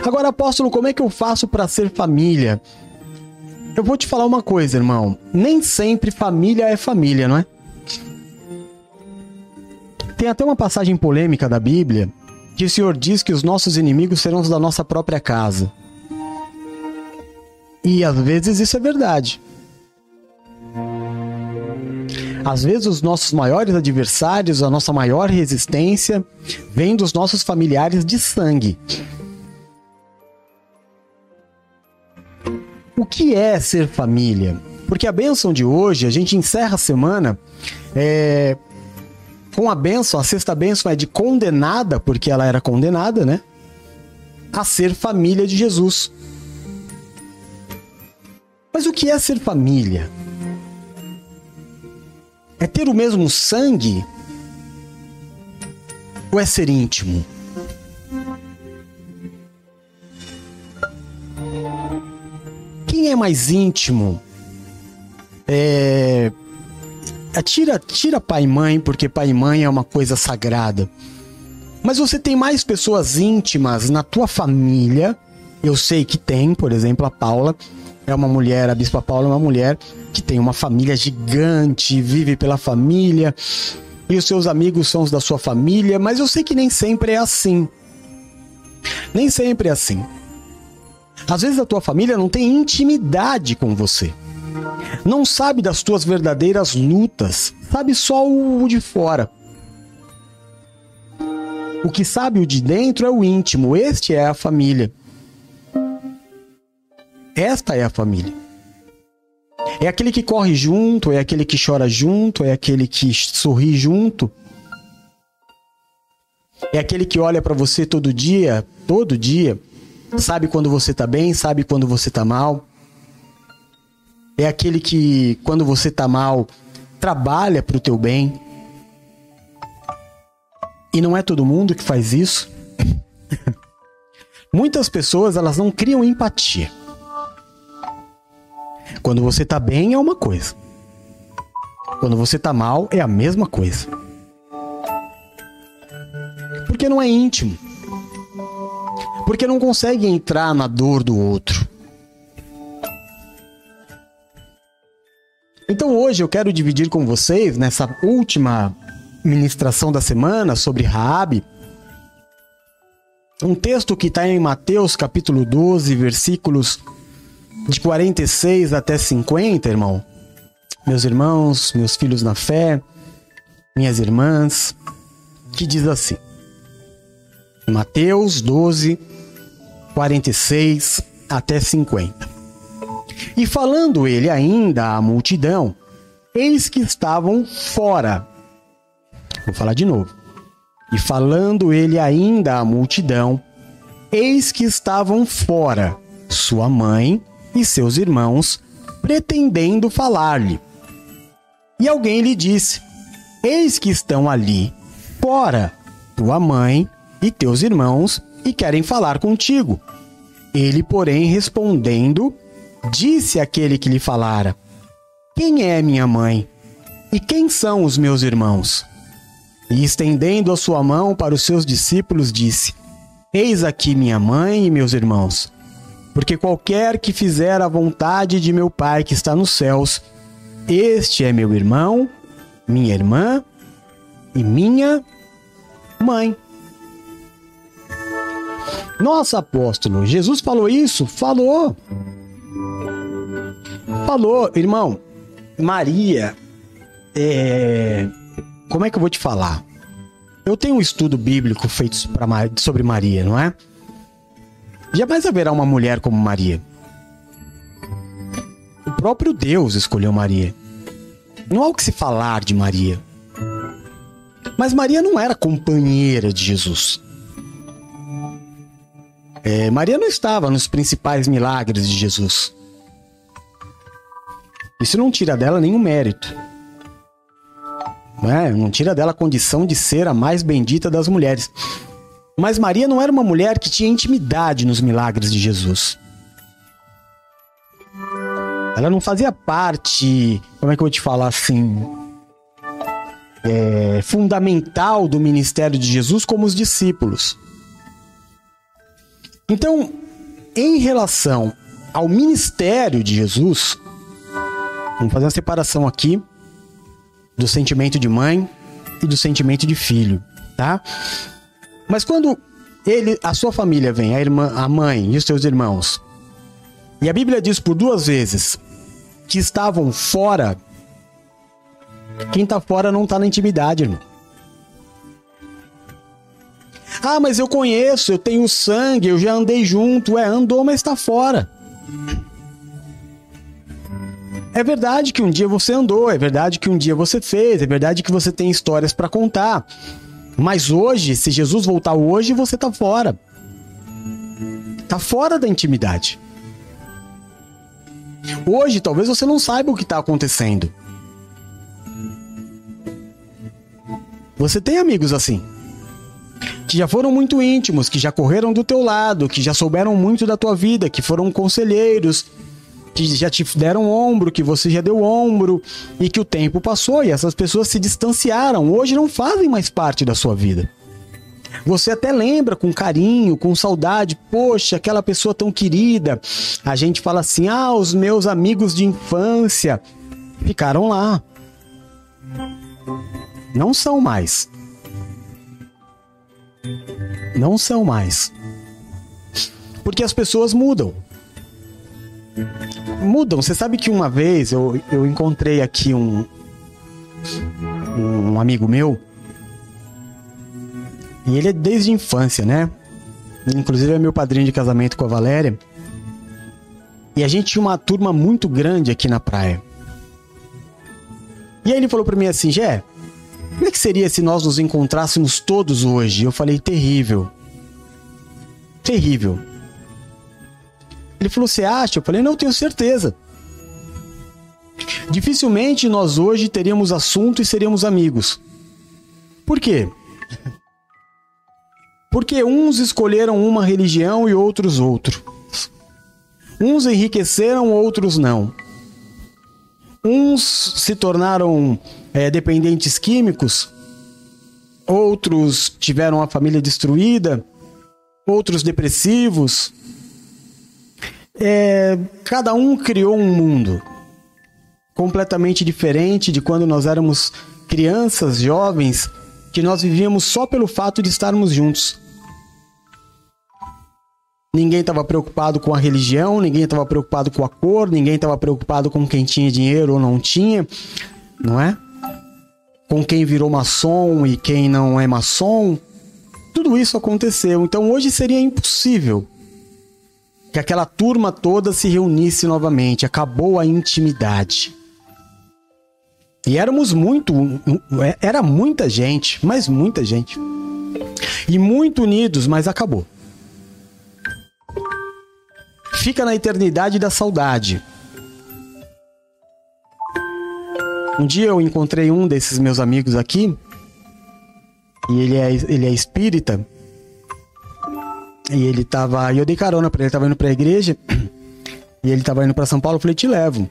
Agora, apóstolo, como é que eu faço para ser família? Eu vou te falar uma coisa, irmão. Nem sempre família é família, não é? Tem até uma passagem polêmica da Bíblia que o Senhor diz que os nossos inimigos serão os da nossa própria casa. E às vezes isso é verdade. Às vezes os nossos maiores adversários, a nossa maior resistência, vem dos nossos familiares de sangue. O que é ser família? Porque a bênção de hoje, a gente encerra a semana é, com a bênção, a sexta bênção é de condenada, porque ela era condenada, né? A ser família de Jesus. Mas o que é ser família? É ter o mesmo sangue? Ou é ser íntimo? Quem é mais íntimo? É... é tira, tira pai e mãe, porque pai e mãe é uma coisa sagrada. Mas você tem mais pessoas íntimas na tua família. Eu sei que tem, por exemplo, a Paula é uma mulher, a Bispa Paula é uma mulher que tem uma família gigante, vive pela família, e os seus amigos são os da sua família, mas eu sei que nem sempre é assim. Nem sempre é assim. Às vezes a tua família não tem intimidade com você. Não sabe das tuas verdadeiras lutas, sabe só o de fora. O que sabe o de dentro é o íntimo, este é a família. Esta é a família. É aquele que corre junto, é aquele que chora junto, é aquele que sorri junto. É aquele que olha para você todo dia, todo dia, sabe quando você tá bem, sabe quando você tá mal. É aquele que quando você tá mal, trabalha pro teu bem. E não é todo mundo que faz isso. Muitas pessoas, elas não criam empatia. Quando você tá bem é uma coisa. Quando você tá mal é a mesma coisa. Porque não é íntimo. Porque não consegue entrar na dor do outro. Então hoje eu quero dividir com vocês nessa última ministração da semana sobre Raabe, um texto que está em Mateus capítulo 12, versículos de 46 até 50, irmão. Meus irmãos, meus filhos na fé, minhas irmãs, que diz assim. Mateus 12, 46 até 50. E falando ele ainda à multidão, eis que estavam fora. Vou falar de novo. E falando ele ainda à multidão, eis que estavam fora sua mãe e seus irmãos, pretendendo falar-lhe. E alguém lhe disse: Eis que estão ali, fora, tua mãe e teus irmãos, e querem falar contigo. Ele, porém, respondendo, disse àquele que lhe falara: Quem é minha mãe? E quem são os meus irmãos? E estendendo a sua mão para os seus discípulos, disse: Eis aqui minha mãe e meus irmãos. Porque qualquer que fizer a vontade de meu Pai que está nos céus, este é meu irmão, minha irmã e minha mãe. Nossa, apóstolo, Jesus falou isso? Falou. Falou, irmão. Maria, é... como é que eu vou te falar? Eu tenho um estudo bíblico feito sobre Maria, não é? Jamais haverá uma mulher como Maria. O próprio Deus escolheu Maria. Não há o que se falar de Maria. Mas Maria não era companheira de Jesus. É, Maria não estava nos principais milagres de Jesus. Isso não tira dela nenhum mérito. Não, é? não tira dela a condição de ser a mais bendita das mulheres. Mas Maria não era uma mulher que tinha intimidade nos milagres de Jesus. Ela não fazia parte, como é que eu vou te falar assim, é, fundamental do ministério de Jesus como os discípulos. Então, em relação ao ministério de Jesus, vamos fazer uma separação aqui do sentimento de mãe e do sentimento de filho, tá? Mas quando ele, a sua família vem, a irmã, a mãe e os seus irmãos, e a Bíblia diz por duas vezes que estavam fora, quem tá fora não tá na intimidade, irmão. Ah, mas eu conheço, eu tenho sangue, eu já andei junto. É, andou, mas está fora. É verdade que um dia você andou, é verdade que um dia você fez, é verdade que você tem histórias para contar. Mas hoje, se Jesus voltar hoje, você tá fora. Tá fora da intimidade. Hoje, talvez você não saiba o que está acontecendo. Você tem amigos assim. Que já foram muito íntimos, que já correram do teu lado, que já souberam muito da tua vida, que foram conselheiros, que já te deram ombro, que você já deu ombro e que o tempo passou e essas pessoas se distanciaram, hoje não fazem mais parte da sua vida. Você até lembra com carinho, com saudade, poxa, aquela pessoa tão querida. A gente fala assim: ah, os meus amigos de infância ficaram lá. Não são mais. Não são mais. Porque as pessoas mudam. Mudam. Você sabe que uma vez eu, eu encontrei aqui um, um amigo meu. E ele é desde a infância, né? Inclusive é meu padrinho de casamento com a Valéria. E a gente tinha uma turma muito grande aqui na praia. E aí ele falou para mim assim, Jé, como é que seria se nós nos encontrássemos todos hoje? Eu falei, terrível. Terrível. Ele falou, você acha? Eu falei, não, tenho certeza. Dificilmente nós hoje teríamos assunto e seríamos amigos. Por quê? Porque uns escolheram uma religião e outros outro. Uns enriqueceram, outros não. Uns se tornaram é, dependentes químicos, outros tiveram a família destruída, outros depressivos. É, cada um criou um mundo completamente diferente de quando nós éramos crianças, jovens, que nós vivíamos só pelo fato de estarmos juntos. Ninguém estava preocupado com a religião, ninguém estava preocupado com a cor, ninguém estava preocupado com quem tinha dinheiro ou não tinha, não é? Com quem virou maçom e quem não é maçom. Tudo isso aconteceu. Então hoje seria impossível que aquela turma toda se reunisse novamente. Acabou a intimidade. E éramos muito. Era muita gente, mas muita gente. E muito unidos, mas acabou fica na eternidade da saudade. Um dia eu encontrei um desses meus amigos aqui, e ele é, ele é espírita, e ele tava. E eu dei carona pra ele, ele tava indo pra igreja, e ele tava indo pra São Paulo, eu falei, te levo.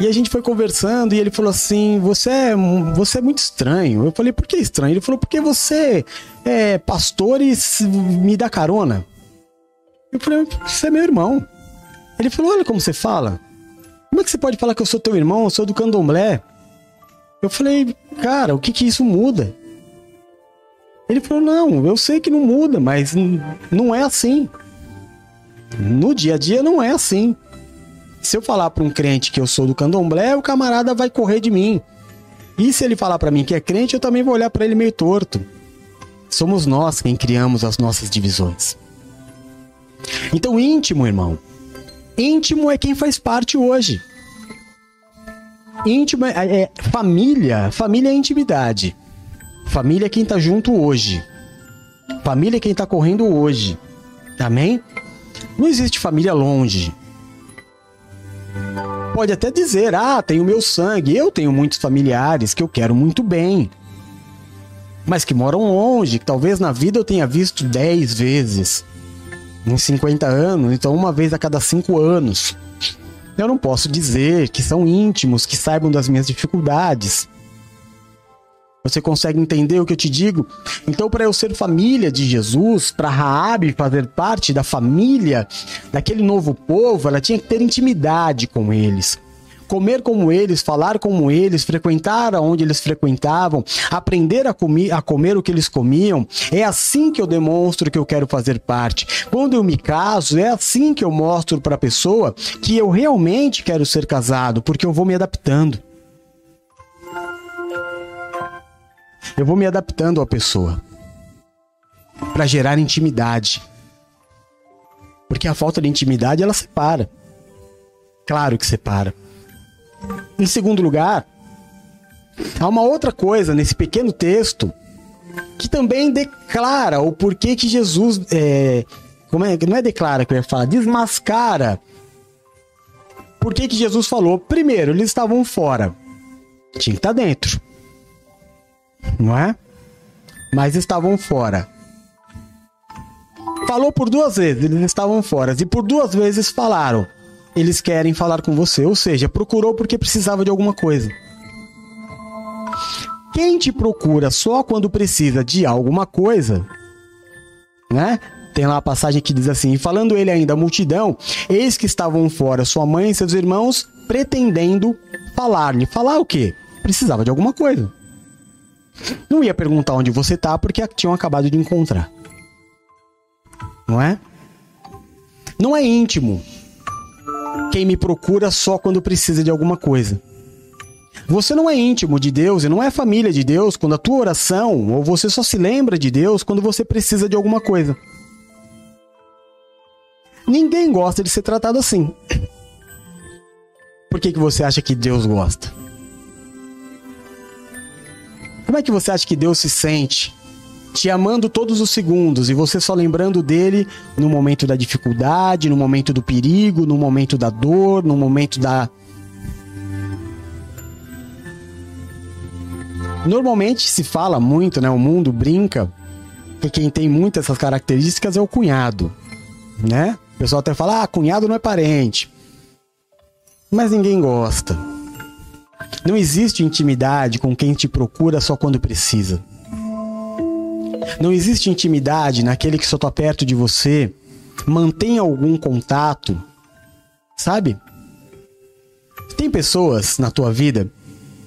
E a gente foi conversando e ele falou assim: Você é, você é muito estranho. Eu falei: Por que estranho? Ele falou: Porque você é pastor e me dá carona. Eu falei, você é meu irmão. Ele falou, olha como você fala. Como é que você pode falar que eu sou teu irmão? Eu sou do candomblé. Eu falei, cara, o que que isso muda? Ele falou, não, eu sei que não muda, mas não é assim. No dia a dia não é assim. Se eu falar para um crente que eu sou do candomblé, o camarada vai correr de mim. E se ele falar para mim que é crente, eu também vou olhar para ele meio torto. Somos nós quem criamos as nossas divisões. Então, íntimo, irmão. Íntimo é quem faz parte hoje. Íntimo é, é família. Família é intimidade. Família é quem tá junto hoje. Família é quem tá correndo hoje. Amém? Não existe família longe. Pode até dizer, ah, tenho meu sangue. Eu tenho muitos familiares que eu quero muito bem. Mas que moram longe, que talvez na vida eu tenha visto dez vezes em 50 anos, então uma vez a cada cinco anos. Eu não posso dizer que são íntimos, que saibam das minhas dificuldades. Você consegue entender o que eu te digo? Então, para eu ser família de Jesus, para Raabe fazer parte da família daquele novo povo, ela tinha que ter intimidade com eles comer como eles, falar como eles, frequentar aonde eles frequentavam, aprender a, comer, a comer o que eles comiam. É assim que eu demonstro que eu quero fazer parte. Quando eu me caso, é assim que eu mostro para a pessoa que eu realmente quero ser casado, porque eu vou me adaptando. Eu vou me adaptando à pessoa para gerar intimidade. Porque a falta de intimidade ela separa. Claro que separa. Em segundo lugar, há uma outra coisa nesse pequeno texto que também declara o porquê que Jesus. É, como é, não é declara que eu ia falar, desmascara. Por que, que Jesus falou? Primeiro, eles estavam fora. Tinha que estar tá dentro. Não é? Mas estavam fora. Falou por duas vezes, eles estavam fora. E por duas vezes falaram eles querem falar com você. Ou seja, procurou porque precisava de alguma coisa. Quem te procura só quando precisa de alguma coisa, né? Tem lá a passagem que diz assim: falando ele ainda a multidão, eis que estavam fora sua mãe e seus irmãos, pretendendo falar-lhe. Falar o quê? Precisava de alguma coisa. Não ia perguntar onde você tá porque tinham acabado de encontrar. Não é? Não é íntimo quem me procura só quando precisa de alguma coisa. Você não é íntimo de Deus e não é família de Deus quando a tua oração ou você só se lembra de Deus quando você precisa de alguma coisa. Ninguém gosta de ser tratado assim. Por que, que você acha que Deus gosta? Como é que você acha que Deus se sente te amando todos os segundos e você só lembrando dele no momento da dificuldade, no momento do perigo, no momento da dor, no momento da. Normalmente se fala muito, né? O mundo brinca que quem tem muitas essas características é o cunhado, né? O pessoal até fala, ah, cunhado não é parente. Mas ninguém gosta. Não existe intimidade com quem te procura só quando precisa. Não existe intimidade naquele que só está perto de você. Mantém algum contato. Sabe? Tem pessoas na tua vida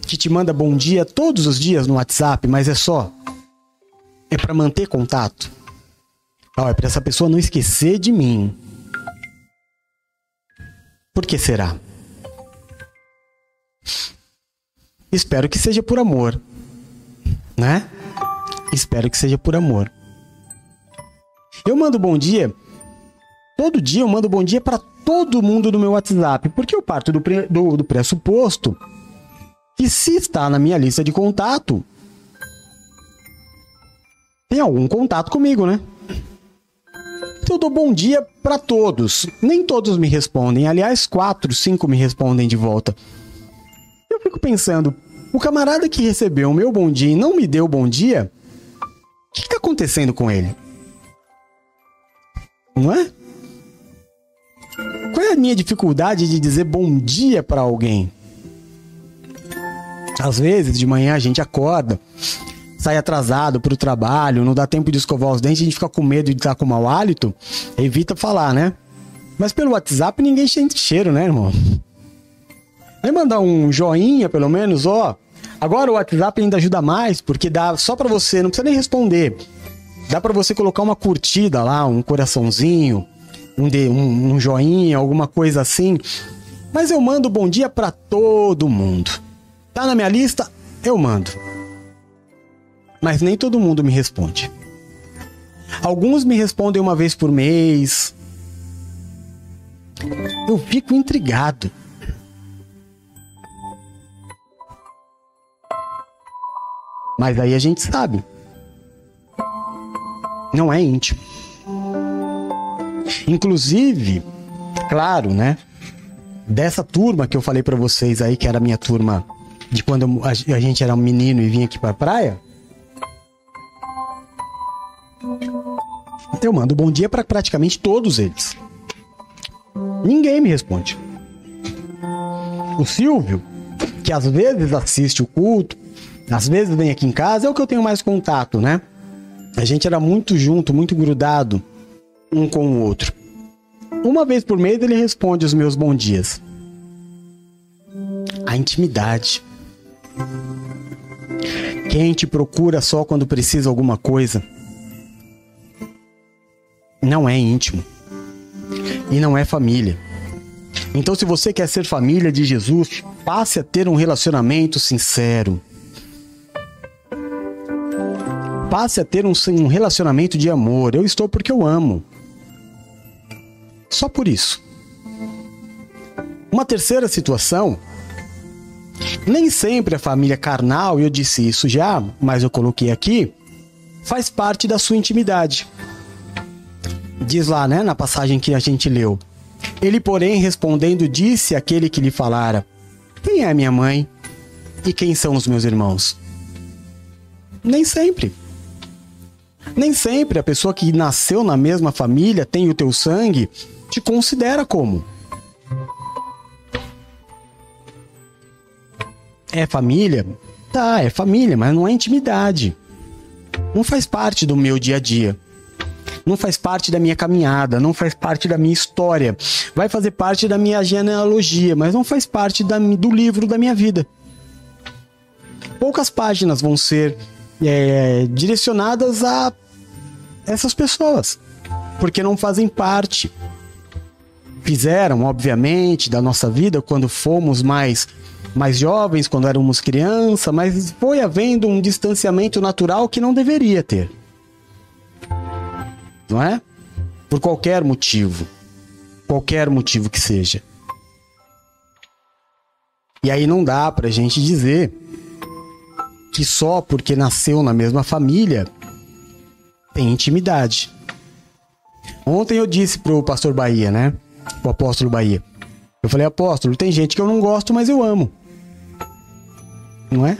que te manda bom dia todos os dias no WhatsApp, mas é só é para manter contato. Oh, é para essa pessoa não esquecer de mim. Por que será? Espero que seja por amor, né? Espero que seja por amor. Eu mando bom dia. Todo dia eu mando bom dia para todo mundo no meu WhatsApp, porque eu parto do, pre, do, do pressuposto que se está na minha lista de contato, tem algum contato comigo, né? Então eu dou bom dia para todos. Nem todos me respondem. Aliás, quatro, cinco me respondem de volta. Eu fico pensando, o camarada que recebeu o meu bom dia e não me deu bom dia, o que está acontecendo com ele? Não é? Qual é a minha dificuldade de dizer bom dia para alguém? Às vezes, de manhã a gente acorda, sai atrasado para o trabalho, não dá tempo de escovar os dentes, a gente fica com medo de estar com mau hálito, evita falar, né? Mas pelo WhatsApp ninguém sente cheiro, né, irmão? Vai mandar um joinha, pelo menos, ó. Agora o WhatsApp ainda ajuda mais, porque dá só para você, não precisa nem responder. Dá para você colocar uma curtida lá, um coraçãozinho, um, de, um, um joinha, alguma coisa assim. Mas eu mando bom dia para todo mundo. Tá na minha lista? Eu mando. Mas nem todo mundo me responde. Alguns me respondem uma vez por mês. Eu fico intrigado. Mas aí a gente sabe. Não é íntimo. Inclusive, claro, né? Dessa turma que eu falei para vocês aí, que era a minha turma de quando a gente era um menino e vinha aqui pra praia. Eu mando bom dia para praticamente todos eles. Ninguém me responde. O Silvio, que às vezes assiste o culto, às vezes vem aqui em casa, é o que eu tenho mais contato, né? A gente era muito junto, muito grudado um com o outro. Uma vez por mês ele responde os meus bons dias. A intimidade. Quem te procura só quando precisa alguma coisa não é íntimo e não é família. Então, se você quer ser família de Jesus, passe a ter um relacionamento sincero, passe a ter um, um relacionamento de amor. Eu estou porque eu amo. Só por isso. Uma terceira situação. Nem sempre a família carnal, eu disse isso já, mas eu coloquei aqui, faz parte da sua intimidade. Diz lá, né, na passagem que a gente leu. Ele, porém, respondendo, disse àquele que lhe falara: Quem é minha mãe? E quem são os meus irmãos? Nem sempre. Nem sempre a pessoa que nasceu na mesma família, tem o teu sangue, te considera como. É família, Tá, é família, mas não é intimidade. Não faz parte do meu dia a dia. Não faz parte da minha caminhada, não faz parte da minha história. Vai fazer parte da minha genealogia, mas não faz parte da, do livro da minha vida. Poucas páginas vão ser é, direcionadas a essas pessoas, porque não fazem parte. Fizeram, obviamente, da nossa vida quando fomos mais mais jovens, quando éramos criança, mas foi havendo um distanciamento natural que não deveria ter. Não é? Por qualquer motivo. Qualquer motivo que seja. E aí não dá pra gente dizer que só porque nasceu na mesma família tem intimidade. Ontem eu disse pro pastor Bahia, né? O apóstolo Bahia. Eu falei, apóstolo, tem gente que eu não gosto, mas eu amo. Não é?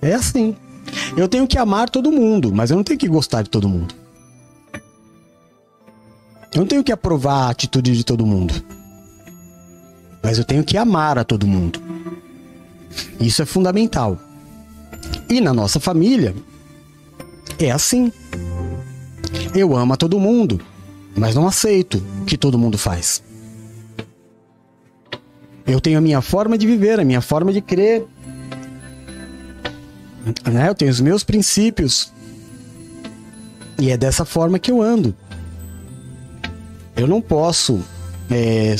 É assim. Eu tenho que amar todo mundo, mas eu não tenho que gostar de todo mundo. Eu não tenho que aprovar a atitude de todo mundo. Mas eu tenho que amar a todo mundo. Isso é fundamental. E na nossa família, é assim. Eu amo a todo mundo, mas não aceito o que todo mundo faz. Eu tenho a minha forma de viver, a minha forma de crer. Né? Eu tenho os meus princípios. E é dessa forma que eu ando. Eu não posso é,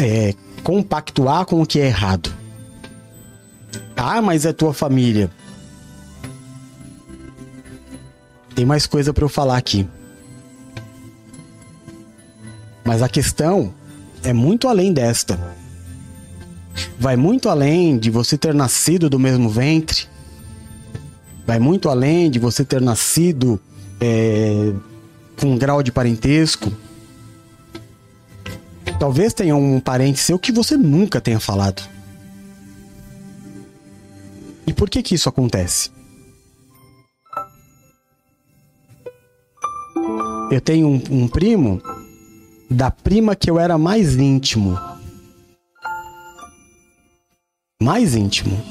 é, compactuar com o que é errado. Ah, mas é tua família. Tem mais coisa para eu falar aqui. Mas a questão é muito além desta. Vai muito além de você ter nascido do mesmo ventre. Vai muito além de você ter nascido é, com um grau de parentesco. Talvez tenha um parente seu que você nunca tenha falado. Por que que isso acontece? Eu tenho um, um primo da prima que eu era mais íntimo. Mais íntimo.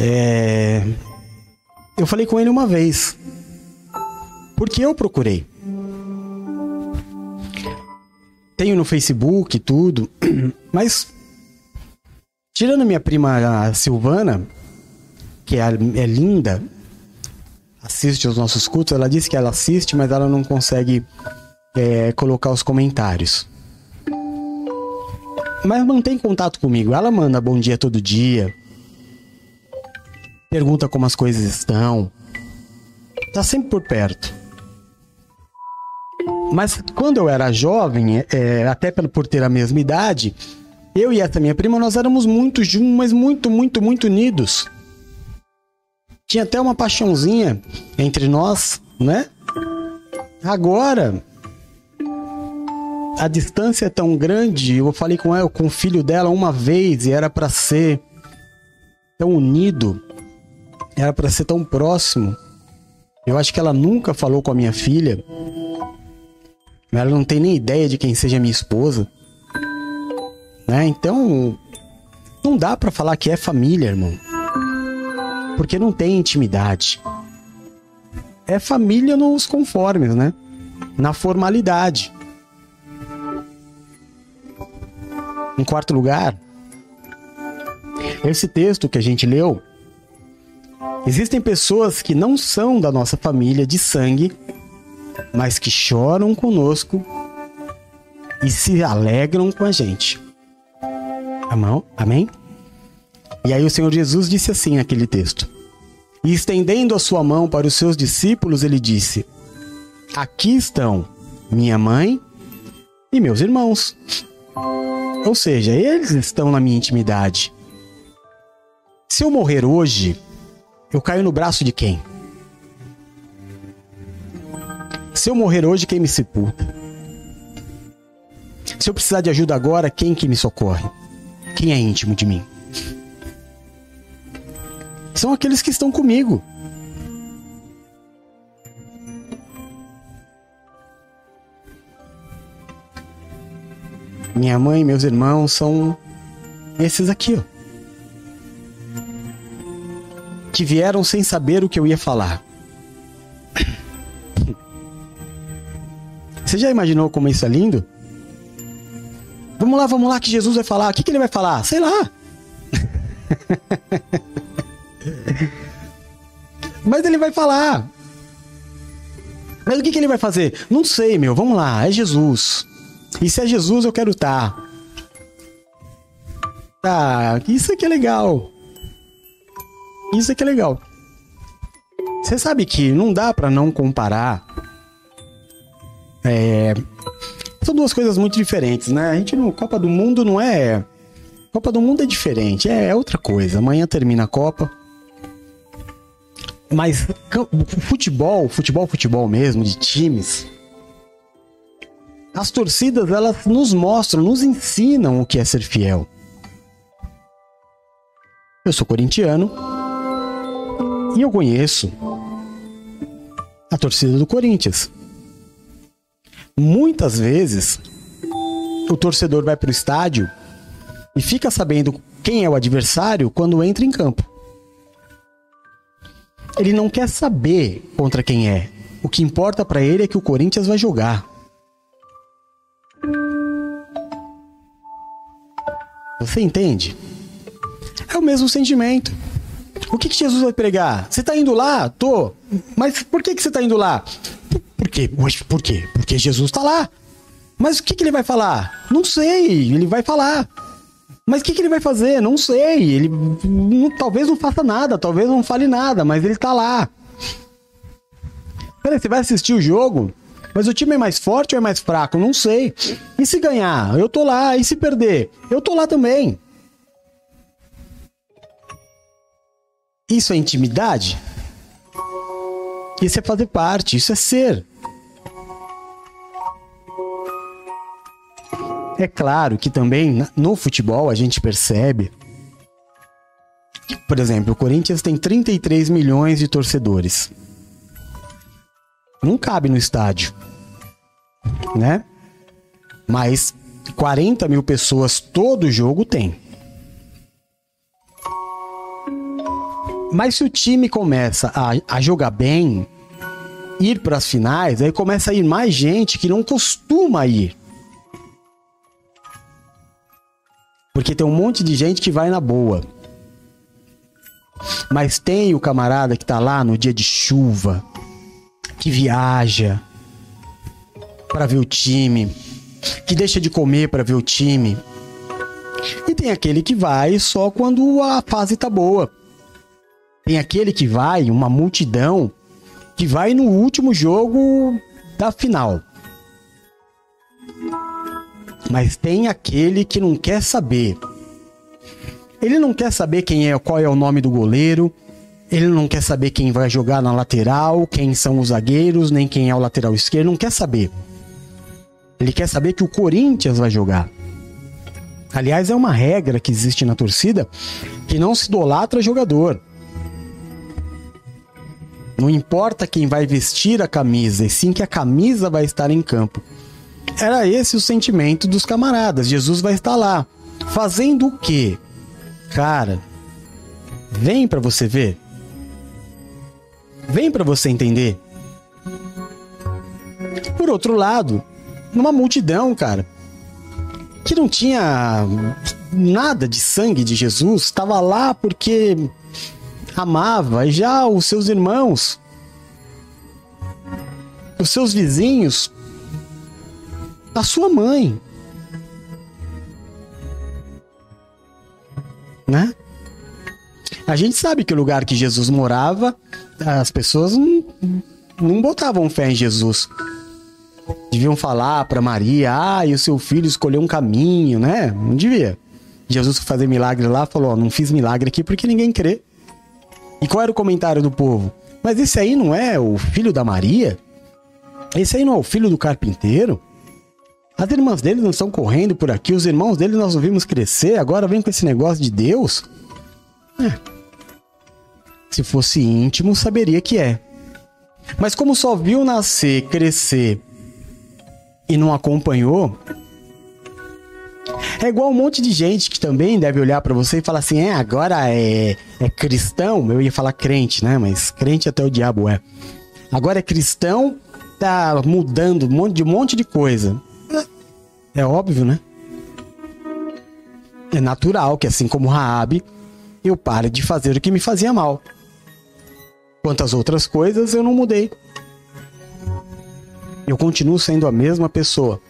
É... Eu falei com ele uma vez. Porque eu procurei. Tenho no Facebook tudo, mas tirando minha prima Silvana, que é, é linda, assiste aos nossos cultos, ela disse que ela assiste, mas ela não consegue é, colocar os comentários. Mas mantém contato comigo. Ela manda bom dia todo dia. Pergunta como as coisas estão. Tá sempre por perto. Mas quando eu era jovem, é, até por ter a mesma idade, eu e essa minha prima, nós éramos muito mas muito, muito, muito unidos. Tinha até uma paixãozinha entre nós, né? Agora, a distância é tão grande. Eu falei com ela, com o filho dela uma vez e era para ser tão unido, era para ser tão próximo. Eu acho que ela nunca falou com a minha filha. Ela não tem nem ideia de quem seja minha esposa. Né? Então, não dá para falar que é família, irmão. Porque não tem intimidade. É família nos conformes, né? Na formalidade. Em quarto lugar, esse texto que a gente leu, existem pessoas que não são da nossa família de sangue, mas que choram conosco e se alegram com a gente. Amém? Amém? E aí o Senhor Jesus disse assim naquele texto: E estendendo a sua mão para os seus discípulos, ele disse: Aqui estão minha mãe e meus irmãos. Ou seja, eles estão na minha intimidade. Se eu morrer hoje, eu caio no braço de quem? Se eu morrer hoje, quem me sepulta? Se eu precisar de ajuda agora, quem que me socorre? Quem é íntimo de mim? São aqueles que estão comigo. Minha mãe meus irmãos são Esses aqui, ó. Que vieram sem saber o que eu ia falar. Você já imaginou como isso é lindo? Vamos lá, vamos lá, que Jesus vai falar. O que, que ele vai falar? Sei lá. Mas ele vai falar. Mas o que, que ele vai fazer? Não sei, meu. Vamos lá. É Jesus. E se é Jesus, eu quero estar. Tá. Isso aqui é legal. Isso aqui é legal. Você sabe que não dá para não comparar. É, são duas coisas muito diferentes, né? A gente no Copa do Mundo não é. Copa do Mundo é diferente, é, é outra coisa. Amanhã termina a Copa. Mas futebol, futebol, futebol mesmo, de times. As torcidas, elas nos mostram, nos ensinam o que é ser fiel. Eu sou corintiano e eu conheço a torcida do Corinthians. Muitas vezes o torcedor vai para o estádio e fica sabendo quem é o adversário quando entra em campo. Ele não quer saber contra quem é. O que importa para ele é que o Corinthians vai jogar. Você entende? É o mesmo sentimento. O que, que Jesus vai pregar? Você está indo lá? Tô. Mas por que, que você está indo lá? Por quê? Por quê? Porque Jesus está lá. Mas o que, que ele vai falar? Não sei. Ele vai falar. Mas o que, que, ele vai fazer? Não sei. Ele não, talvez não faça nada, talvez não fale nada, mas ele tá lá. Peraí, você vai assistir o jogo? Mas o time é mais forte ou é mais fraco? Não sei. E se ganhar? Eu tô lá. E se perder? Eu tô lá também. Isso é intimidade? Isso é fazer parte, isso é ser. É claro que também no futebol a gente percebe. Por exemplo, o Corinthians tem 33 milhões de torcedores. Não cabe no estádio, né? Mas 40 mil pessoas todo jogo tem. Mas se o time começa a, a jogar bem, ir para as finais, aí começa a ir mais gente que não costuma ir. Porque tem um monte de gente que vai na boa. Mas tem o camarada que tá lá no dia de chuva, que viaja para ver o time, que deixa de comer para ver o time. E tem aquele que vai só quando a fase tá boa. Tem aquele que vai, uma multidão, que vai no último jogo da final. Mas tem aquele que não quer saber. Ele não quer saber quem é, qual é o nome do goleiro. Ele não quer saber quem vai jogar na lateral, quem são os zagueiros, nem quem é o lateral esquerdo. Não quer saber. Ele quer saber que o Corinthians vai jogar. Aliás, é uma regra que existe na torcida que não se idolatra jogador. Não importa quem vai vestir a camisa, e sim que a camisa vai estar em campo. Era esse o sentimento dos camaradas. Jesus vai estar lá. Fazendo o quê? Cara, vem para você ver. Vem para você entender. Por outro lado, numa multidão, cara, que não tinha nada de sangue de Jesus, estava lá porque amava, já os seus irmãos, os seus vizinhos, a sua mãe. Né? A gente sabe que o lugar que Jesus morava, as pessoas não, não botavam fé em Jesus. Deviam falar para Maria, ah, e o seu filho escolheu um caminho, né? Não devia. Jesus fazer milagre lá, falou, não fiz milagre aqui porque ninguém crê. E qual era o comentário do povo? Mas esse aí não é o filho da Maria? Esse aí não é o filho do carpinteiro? As irmãs dele não estão correndo por aqui, os irmãos dele nós ouvimos crescer, agora vem com esse negócio de Deus? É. Se fosse íntimo, saberia que é. Mas como só viu nascer, crescer e não acompanhou, É igual um monte de gente que também deve olhar para você e falar assim: é, agora é, é cristão. Eu ia falar crente, né? Mas crente até o diabo é. Agora é cristão, tá mudando um monte de, um monte de coisa. É óbvio, né? É natural que, assim como Raab, eu pare de fazer o que me fazia mal. Quantas outras coisas eu não mudei. Eu continuo sendo a mesma pessoa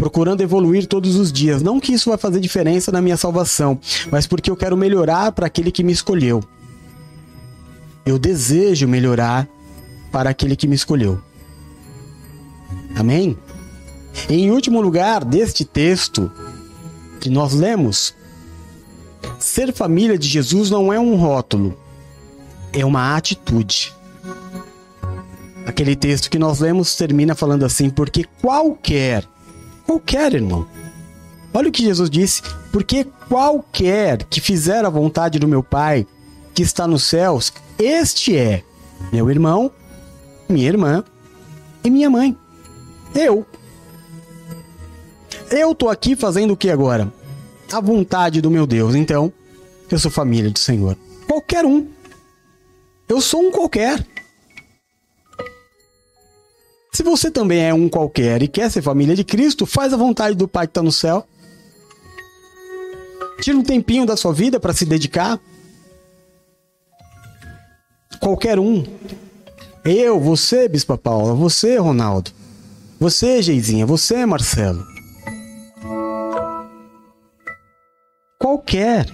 procurando evoluir todos os dias. Não que isso vai fazer diferença na minha salvação, mas porque eu quero melhorar para aquele que me escolheu. Eu desejo melhorar para aquele que me escolheu. Amém? Em último lugar, deste texto que nós lemos, ser família de Jesus não é um rótulo, é uma atitude. Aquele texto que nós lemos termina falando assim: porque qualquer Qualquer, irmão. Olha o que Jesus disse: porque qualquer que fizer a vontade do meu Pai que está nos céus, este é meu irmão, minha irmã e minha mãe. Eu. Eu tô aqui fazendo o que agora? A vontade do meu Deus. Então, eu sou família do Senhor. Qualquer um. Eu sou um qualquer. Se você também é um qualquer e quer ser família de Cristo, faz a vontade do Pai que está no céu. Tira um tempinho da sua vida para se dedicar. Qualquer um. Eu, você, Bispa Paula, você, Ronaldo. Você, Geizinha, você, Marcelo. Qualquer.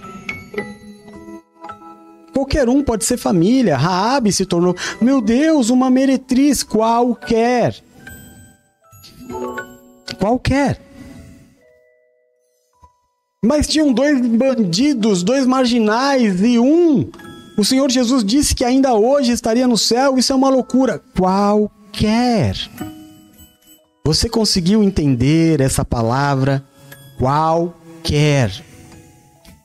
Qualquer um pode ser família. Raabe se tornou, meu Deus, uma meretriz qualquer. Qualquer. Mas tinham dois bandidos, dois marginais e um. O Senhor Jesus disse que ainda hoje estaria no céu. Isso é uma loucura. Qualquer. Você conseguiu entender essa palavra? Qualquer.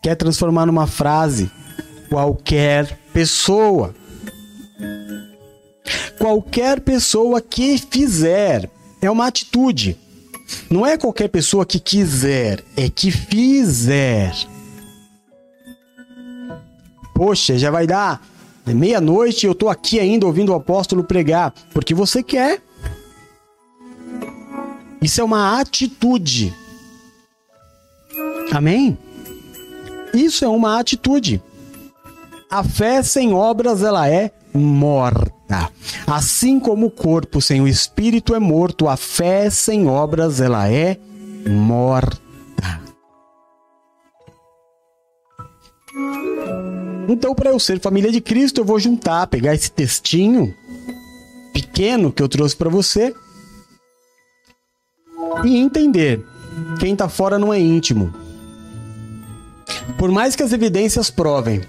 Quer transformar numa frase? Qualquer pessoa. Qualquer pessoa que fizer é uma atitude. Não é qualquer pessoa que quiser, é que fizer. Poxa, já vai dar meia-noite e eu tô aqui ainda ouvindo o apóstolo pregar, porque você quer. Isso é uma atitude. Amém? Isso é uma atitude. A fé sem obras ela é morta. Assim como o corpo sem o espírito é morto, a fé sem obras ela é morta. Então, para eu ser família de Cristo, eu vou juntar, pegar esse textinho pequeno que eu trouxe para você e entender. Quem está fora não é íntimo. Por mais que as evidências provem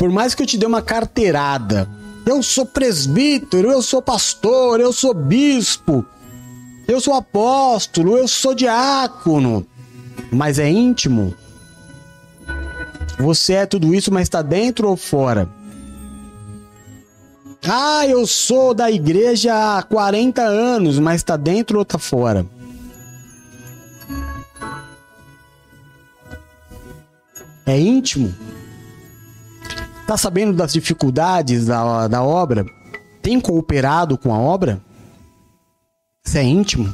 por mais que eu te dê uma carteirada, eu sou presbítero, eu sou pastor, eu sou bispo, eu sou apóstolo, eu sou diácono, mas é íntimo. Você é tudo isso, mas está dentro ou fora? Ah, eu sou da igreja há 40 anos, mas está dentro ou está fora? É íntimo? Tá sabendo das dificuldades da, da obra? Tem cooperado com a obra? Você é íntimo?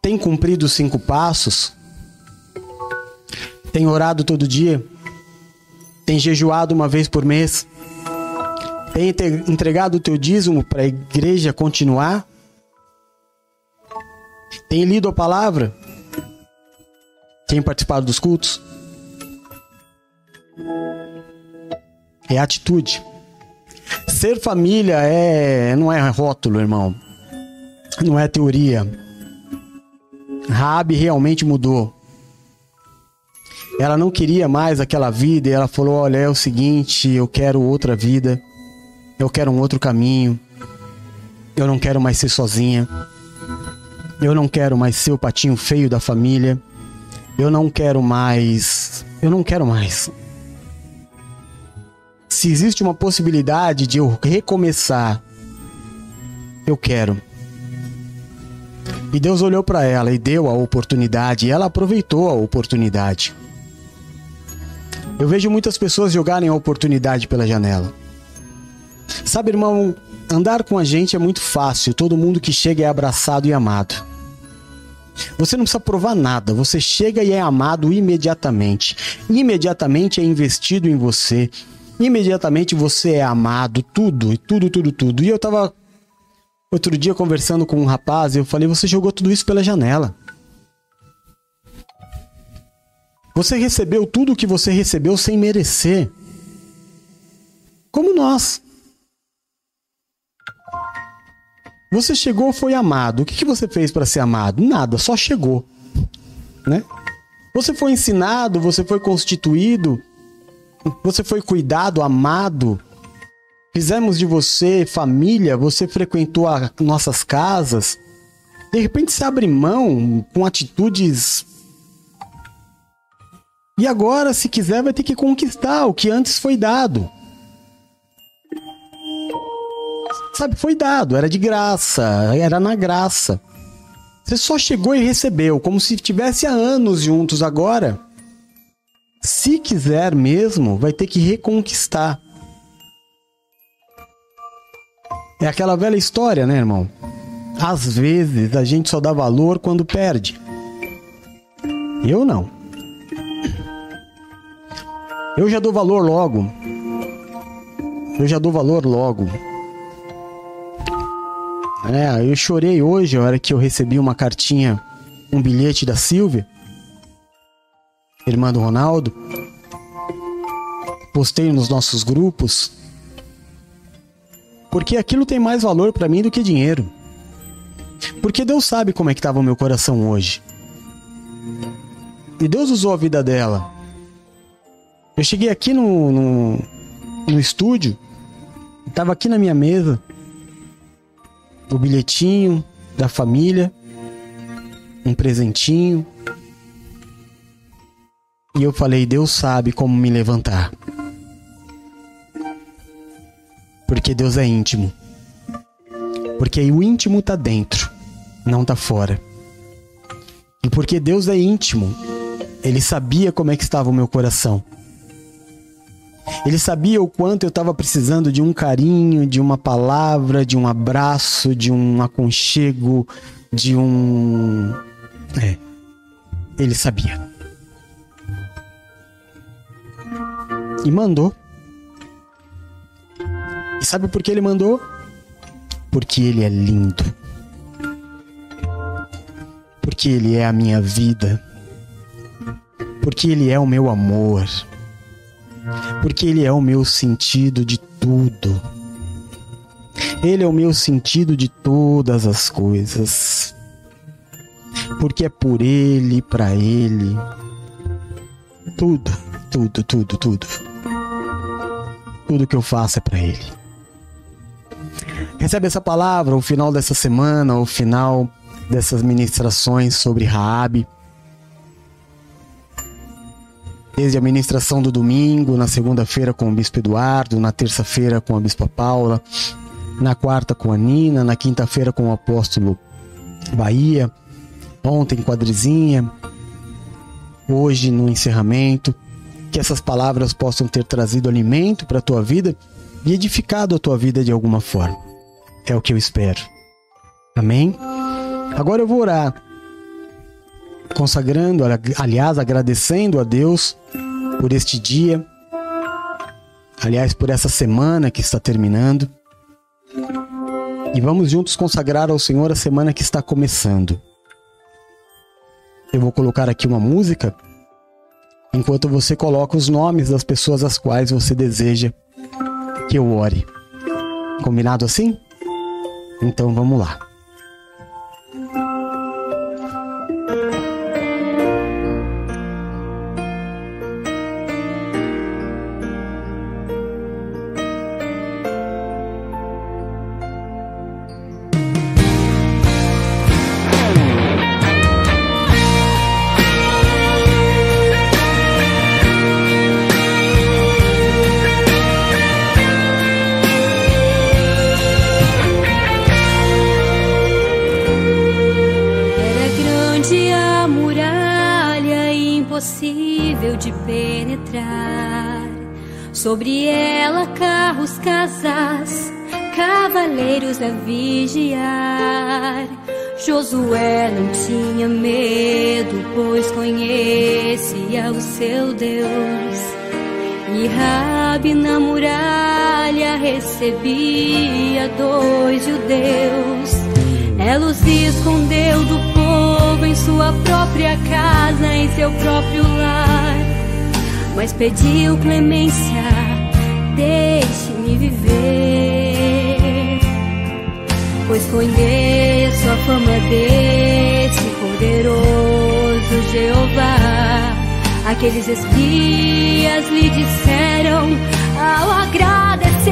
Tem cumprido os cinco passos? Tem orado todo dia? Tem jejuado uma vez por mês? Tem entregado o teu dízimo para a igreja continuar? Tem lido a palavra? Tem participado dos cultos? É atitude. Ser família é não é rótulo, irmão. Não é teoria. Rabi realmente mudou. Ela não queria mais aquela vida e ela falou: "Olha, é o seguinte, eu quero outra vida. Eu quero um outro caminho. Eu não quero mais ser sozinha. Eu não quero mais ser o patinho feio da família. Eu não quero mais. Eu não quero mais se existe uma possibilidade de eu recomeçar, eu quero. E Deus olhou para ela e deu a oportunidade, e ela aproveitou a oportunidade. Eu vejo muitas pessoas jogarem a oportunidade pela janela. Sabe, irmão, andar com a gente é muito fácil, todo mundo que chega é abraçado e amado. Você não precisa provar nada, você chega e é amado imediatamente. Imediatamente é investido em você. Imediatamente você é amado, tudo, tudo, tudo, tudo. E eu tava outro dia conversando com um rapaz e eu falei: Você jogou tudo isso pela janela. Você recebeu tudo o que você recebeu sem merecer. Como nós. Você chegou, foi amado. O que, que você fez para ser amado? Nada, só chegou. Né? Você foi ensinado, você foi constituído, você foi cuidado, amado. Fizemos de você família, você frequentou nossas casas. De repente você abre mão com atitudes. E agora, se quiser, vai ter que conquistar o que antes foi dado. Sabe, foi dado, era de graça, era na graça. Você só chegou e recebeu, como se tivesse há anos juntos agora. Se quiser mesmo, vai ter que reconquistar. É aquela velha história, né, irmão? Às vezes a gente só dá valor quando perde. Eu não. Eu já dou valor logo. Eu já dou valor logo. É, eu chorei hoje, a hora que eu recebi uma cartinha, um bilhete da Silvia, irmã do Ronaldo. Postei nos nossos grupos. Porque aquilo tem mais valor para mim do que dinheiro. Porque Deus sabe como é que estava o meu coração hoje. E Deus usou a vida dela. Eu cheguei aqui no, no, no estúdio, estava aqui na minha mesa, o bilhetinho da família, um presentinho. E eu falei: Deus sabe como me levantar. Porque Deus é íntimo. Porque o íntimo tá dentro, não tá fora. E porque Deus é íntimo, ele sabia como é que estava o meu coração. Ele sabia o quanto eu estava precisando de um carinho, de uma palavra, de um abraço, de um aconchego, de um. É. Ele sabia. E mandou. E sabe por que ele mandou? Porque ele é lindo. Porque ele é a minha vida. Porque ele é o meu amor porque Ele é o meu sentido de tudo. Ele é o meu sentido de todas as coisas. Porque é por Ele, para Ele. Tudo, tudo, tudo, tudo. Tudo que eu faço é para Ele. Recebe essa palavra ao final dessa semana, ao final dessas ministrações sobre Raabe desde a ministração do domingo, na segunda-feira com o Bispo Eduardo, na terça-feira com a Bispa Paula, na quarta com a Nina, na quinta-feira com o apóstolo Bahia, ontem com a Drizinha, hoje no encerramento. Que essas palavras possam ter trazido alimento para a tua vida e edificado a tua vida de alguma forma. É o que eu espero. Amém? Agora eu vou orar consagrando, aliás, agradecendo a Deus por este dia, aliás, por essa semana que está terminando. E vamos juntos consagrar ao Senhor a semana que está começando. Eu vou colocar aqui uma música enquanto você coloca os nomes das pessoas às quais você deseja que eu ore. Combinado assim? Então vamos lá. Cavaleiros a vigiar. Josué não tinha medo, pois conhecia o seu Deus. E Rabi na muralha recebia dois judeus. Ela os escondeu do povo em sua própria casa, em seu próprio lar. Mas pediu clemência, deixe-me viver. Pois conheço a fama desse poderoso Jeová. Aqueles espias lhe disseram ao agradecer: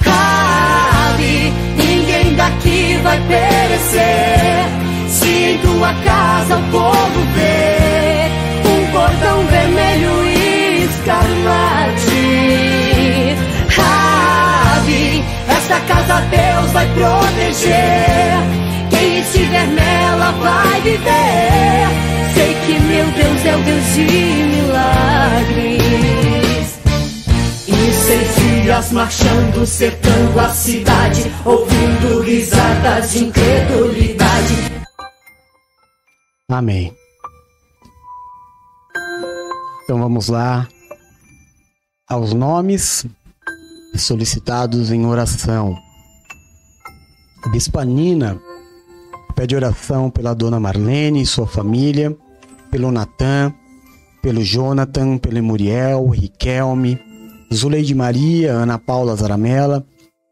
Rabi, ninguém daqui vai perecer. Se em tua casa o povo vê um cordão vermelho e escarlate, esta casa Deus vai proteger. Quem estiver nela vai viver sei que meu Deus é o Deus de milagres. E seis dias marchando, cercando a cidade, ouvindo risadas de incredulidade. Amém. Então vamos lá aos nomes solicitados em oração. Bispa Nina pede oração pela dona Marlene e sua família pelo Natan, pelo Jonathan, pelo Muriel, Riquelme, Zuleide Maria, Ana Paula Zaramella,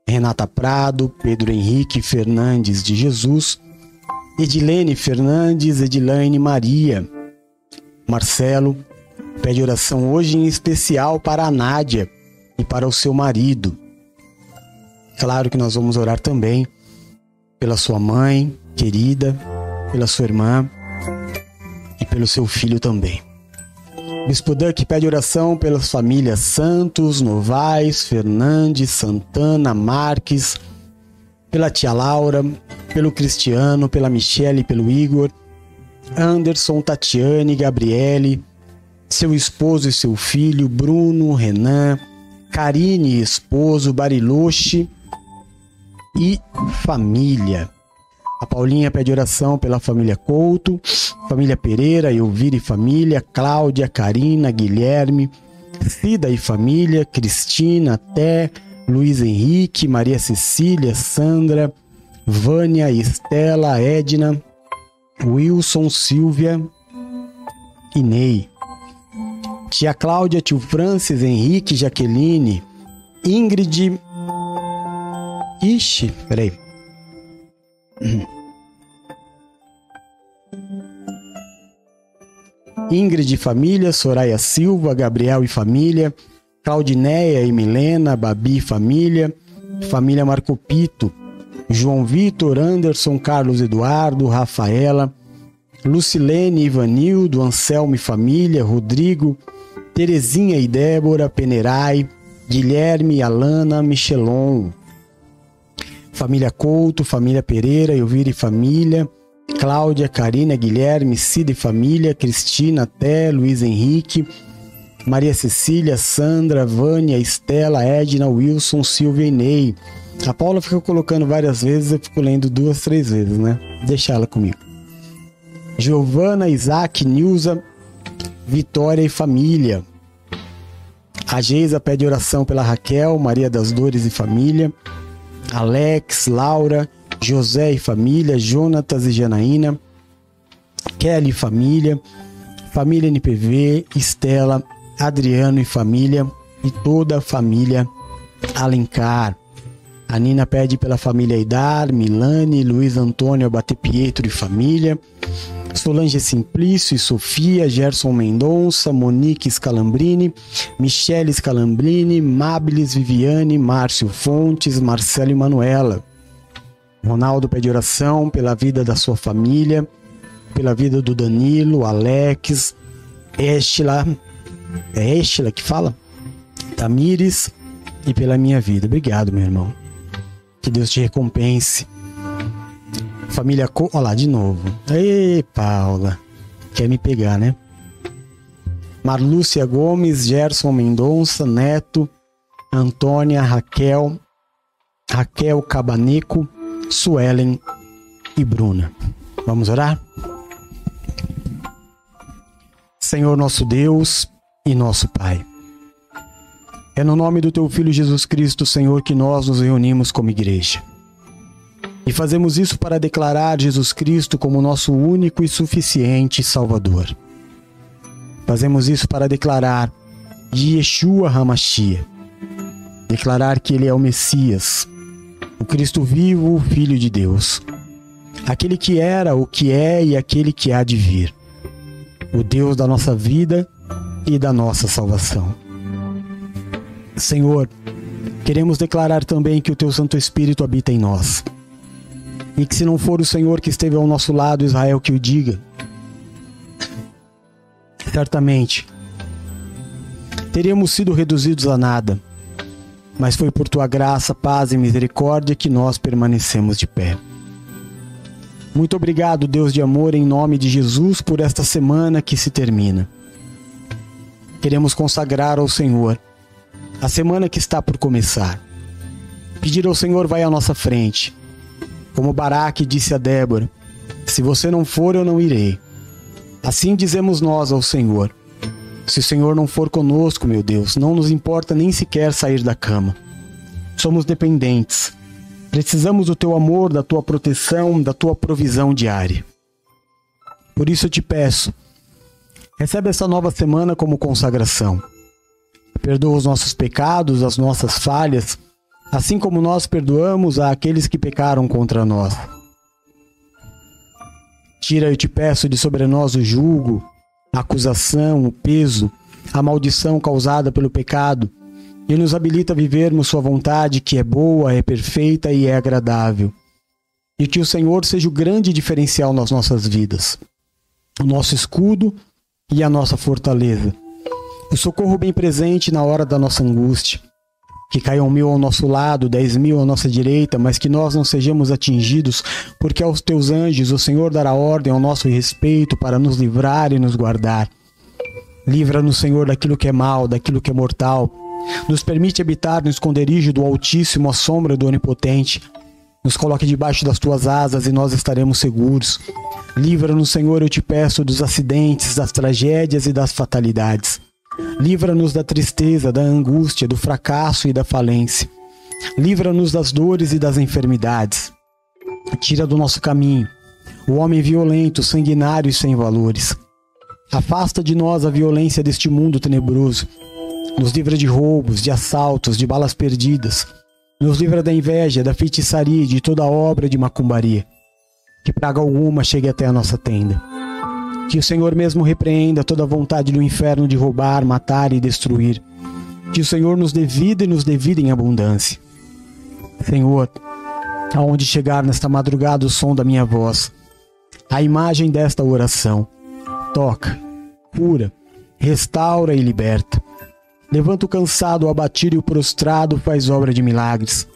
Renata Prado, Pedro Henrique Fernandes de Jesus, Edilene Fernandes, Edilane Maria, Marcelo, pede oração hoje em especial para a Nádia e para o seu marido. Claro que nós vamos orar também pela sua mãe querida, pela sua irmã, e pelo seu filho também. Bispo Duck pede oração pelas famílias Santos, Novaes, Fernandes, Santana, Marques, pela tia Laura, pelo Cristiano, pela Michele, pelo Igor, Anderson, Tatiane, Gabriele, seu esposo e seu filho, Bruno, Renan, Karine, esposo, Bariloche e família. A Paulinha pede oração pela família Couto, família Pereira, Elvira e família, Cláudia, Karina, Guilherme, Cida e família, Cristina, Té, Luiz Henrique, Maria Cecília, Sandra, Vânia, Estela, Edna, Wilson, Silvia e Ney. Tia Cláudia, tio Francis, Henrique, Jaqueline, Ingrid. Ixi, peraí. Ingrid e família, Soraya Silva, Gabriel e família, Claudineia e Milena, Babi e família, família Marcopito, João Vitor, Anderson, Carlos Eduardo, Rafaela, Lucilene, Ivanildo, Anselmo e família, Rodrigo, Terezinha e Débora, Penerai, Guilherme, Alana, Michelon, família Couto, família Pereira, Elvira e família, Cláudia, Karina, Guilherme, Cida e família, Cristina, Té, Luiz Henrique, Maria Cecília, Sandra, Vânia, Estela, Edna, Wilson, Silvia e Ney. A Paula fica colocando várias vezes, eu fico lendo duas, três vezes, né? Deixa ela comigo. Giovana, Isaac, Nilza, Vitória e família. A Geisa pede oração pela Raquel, Maria das Dores e família. Alex, Laura, José e família, Jonatas e Janaína, Kelly e família, família NPV, Estela, Adriano e família e toda a família Alencar. A Nina pede pela família Idar, Milane, Luiz Antônio Abate Pietro e família. Solange Simplício e Sofia, Gerson Mendonça, Monique Scalambrini, Michele Scalambrini, Mabilis Viviane, Márcio Fontes, Marcelo e Manuela. Ronaldo pede oração pela vida da sua família, pela vida do Danilo, Alex, Estela, é Estela que fala? Tamires e pela minha vida. Obrigado, meu irmão. Que Deus te recompense. Família Co... Olha lá, de novo. Ei, Paula. Quer me pegar, né? Marlúcia Gomes, Gerson Mendonça, Neto, Antônia, Raquel, Raquel Cabaneco, Suelen e Bruna. Vamos orar? Senhor nosso Deus e nosso Pai. É no nome do Teu Filho Jesus Cristo, Senhor, que nós nos reunimos como igreja. E fazemos isso para declarar Jesus Cristo como nosso único e suficiente Salvador. Fazemos isso para declarar de Yeshua Hamashia. Declarar que Ele é o Messias, o Cristo vivo, o Filho de Deus. Aquele que era, o que é e aquele que há de vir. O Deus da nossa vida e da nossa salvação. Senhor, queremos declarar também que o Teu Santo Espírito habita em nós. E que se não for o Senhor que esteve ao nosso lado, Israel que o diga, certamente teríamos sido reduzidos a nada. Mas foi por tua graça, paz e misericórdia que nós permanecemos de pé. Muito obrigado, Deus de amor, em nome de Jesus, por esta semana que se termina. Queremos consagrar ao Senhor a semana que está por começar. Pedir ao Senhor vai à nossa frente. Como Baraque disse a Débora: Se você não for, eu não irei. Assim dizemos nós ao Senhor: Se o Senhor não for conosco, meu Deus, não nos importa nem sequer sair da cama. Somos dependentes. Precisamos do teu amor, da tua proteção, da tua provisão diária. Por isso eu te peço, recebe essa nova semana como consagração. Perdoa os nossos pecados, as nossas falhas, assim como nós perdoamos a aqueles que pecaram contra nós. Tira, eu te peço, de sobre nós o julgo, a acusação, o peso, a maldição causada pelo pecado, e nos habilita a vivermos Sua vontade, que é boa, é perfeita e é agradável. E que o Senhor seja o grande diferencial nas nossas vidas, o nosso escudo e a nossa fortaleza, o socorro bem presente na hora da nossa angústia que caiam mil ao nosso lado, dez mil à nossa direita, mas que nós não sejamos atingidos, porque aos teus anjos o Senhor dará ordem ao nosso respeito para nos livrar e nos guardar. Livra-nos, Senhor, daquilo que é mal, daquilo que é mortal. Nos permite habitar no esconderijo do Altíssimo, à sombra do Onipotente. Nos coloque debaixo das tuas asas e nós estaremos seguros. Livra-nos, Senhor, eu te peço, dos acidentes, das tragédias e das fatalidades. Livra-nos da tristeza, da angústia, do fracasso e da falência. Livra-nos das dores e das enfermidades. Tira do nosso caminho o homem violento, sanguinário e sem valores. Afasta de nós a violência deste mundo tenebroso. Nos livra de roubos, de assaltos, de balas perdidas. Nos livra da inveja, da feitiçaria e de toda obra de macumbaria. Que praga alguma chegue até a nossa tenda. Que o Senhor mesmo repreenda toda vontade do inferno de roubar, matar e destruir. Que o Senhor nos dê vida e nos dê vida em abundância. Senhor, aonde chegar nesta madrugada o som da minha voz, a imagem desta oração, toca, cura, restaura e liberta. Levanta o cansado, o abatido e o prostrado, faz obra de milagres.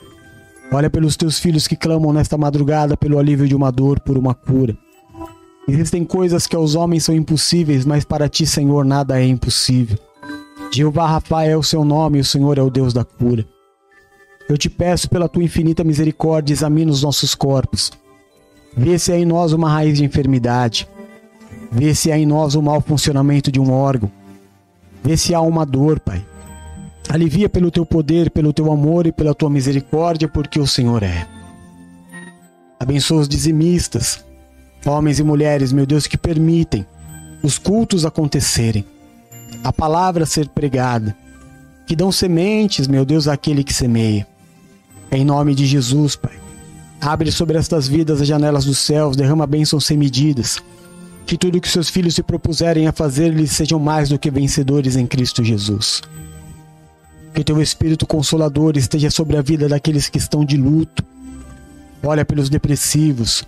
Olha pelos teus filhos que clamam nesta madrugada pelo alívio de uma dor, por uma cura. Existem coisas que aos homens são impossíveis, mas para ti, Senhor, nada é impossível. Jeová Rafael é o seu nome e o Senhor é o Deus da cura. Eu te peço pela tua infinita misericórdia, examina os nossos corpos. Vê se há em nós uma raiz de enfermidade. Vê se há em nós o um mau funcionamento de um órgão. Vê se há uma dor, Pai. Alivia pelo teu poder, pelo teu amor e pela tua misericórdia, porque o Senhor é. Abençoa os dizimistas, Homens e mulheres, meu Deus, que permitem os cultos acontecerem, a palavra ser pregada, que dão sementes, meu Deus, àquele que semeia. Em nome de Jesus, Pai. Abre sobre estas vidas as janelas dos céus, derrama bênçãos sem medidas. Que tudo que seus filhos se propuserem a fazer, eles sejam mais do que vencedores em Cristo Jesus. Que teu Espírito Consolador esteja sobre a vida daqueles que estão de luto. Olha pelos depressivos,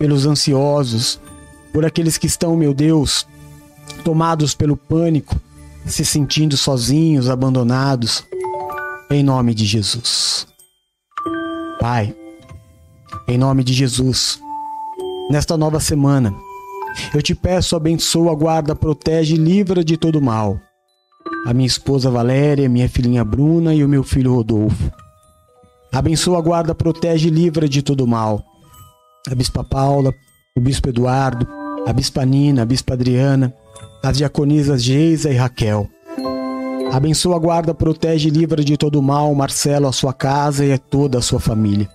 pelos ansiosos, por aqueles que estão, meu Deus, tomados pelo pânico, se sentindo sozinhos, abandonados, em nome de Jesus. Pai, em nome de Jesus, nesta nova semana, Eu te peço, abençoa, guarda, protege e livra de todo mal. A minha esposa Valéria, minha filhinha Bruna e o meu filho Rodolfo. Abençoa, guarda, protege e livra de todo mal. A Bispa Paula, o Bispo Eduardo, a Bispa Nina, a Bispa Adriana, as diaconisas Geisa e Raquel. Abençoa, guarda, protege e livra de todo mal Marcelo, a sua casa e a toda a sua família.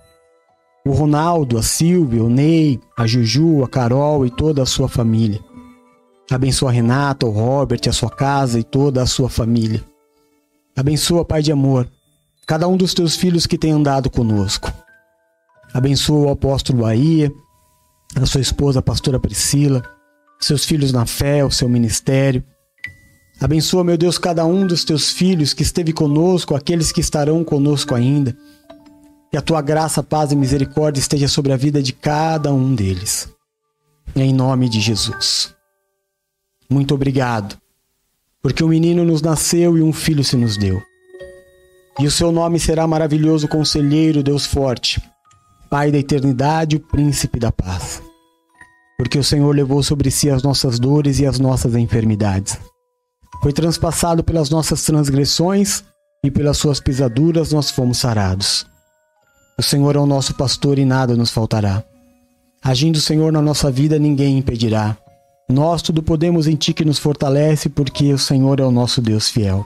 O Ronaldo, a Silvia, o Ney, a Juju, a Carol e toda a sua família. Abençoa a Renata, o Robert, a sua casa e toda a sua família. Abençoa, Pai de amor, cada um dos teus filhos que tem andado conosco. Abençoa o apóstolo Bahia, a sua esposa, a pastora Priscila, seus filhos na fé, o seu ministério. Abençoa, meu Deus, cada um dos teus filhos que esteve conosco, aqueles que estarão conosco ainda. Que a tua graça, paz e misericórdia esteja sobre a vida de cada um deles. Em nome de Jesus. Muito obrigado, porque um menino nos nasceu e um filho se nos deu. E o seu nome será maravilhoso conselheiro, Deus forte, Pai da eternidade, o príncipe da paz. Porque o Senhor levou sobre si as nossas dores e as nossas enfermidades foi transpassado pelas nossas transgressões e pelas suas pisaduras nós fomos sarados. O Senhor é o nosso pastor e nada nos faltará. Agindo o Senhor na nossa vida, ninguém impedirá. Nós tudo podemos em Ti que nos fortalece, porque o Senhor é o nosso Deus fiel.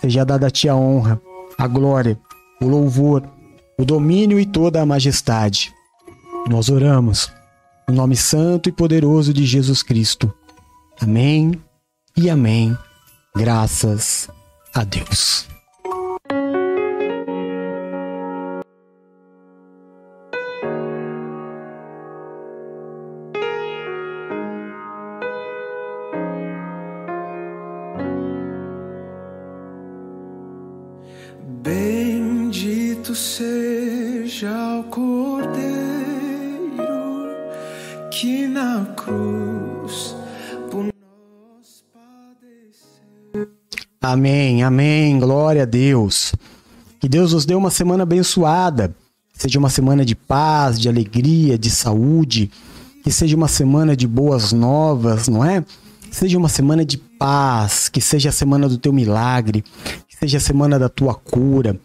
Seja dada a Ti a honra, a glória, o louvor, o domínio e toda a majestade. Nós oramos no nome santo e poderoso de Jesus Cristo. Amém e amém. Graças a Deus. Seja o Cordeiro que na cruz Amém, amém, glória a Deus. Que Deus nos dê uma semana abençoada, seja uma semana de paz, de alegria, de saúde, que seja uma semana de boas novas, não é? seja uma semana de paz, que seja a semana do teu milagre, que seja a semana da tua cura,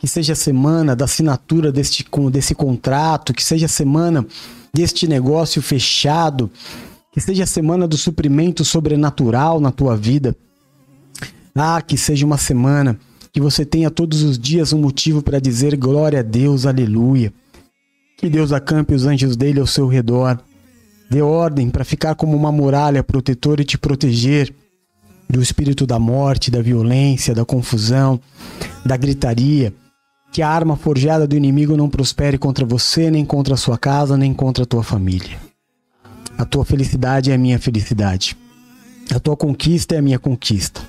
que seja a semana da assinatura deste, desse contrato, que seja a semana deste negócio fechado, que seja a semana do suprimento sobrenatural na tua vida. Ah, que seja uma semana que você tenha todos os dias um motivo para dizer glória a Deus, aleluia. Que Deus acampe os anjos dele ao seu redor. Dê ordem para ficar como uma muralha protetora e te proteger do espírito da morte, da violência, da confusão, da gritaria. Que a arma forjada do inimigo não prospere contra você, nem contra a sua casa, nem contra a tua família. A tua felicidade é a minha felicidade. A tua conquista é a minha conquista.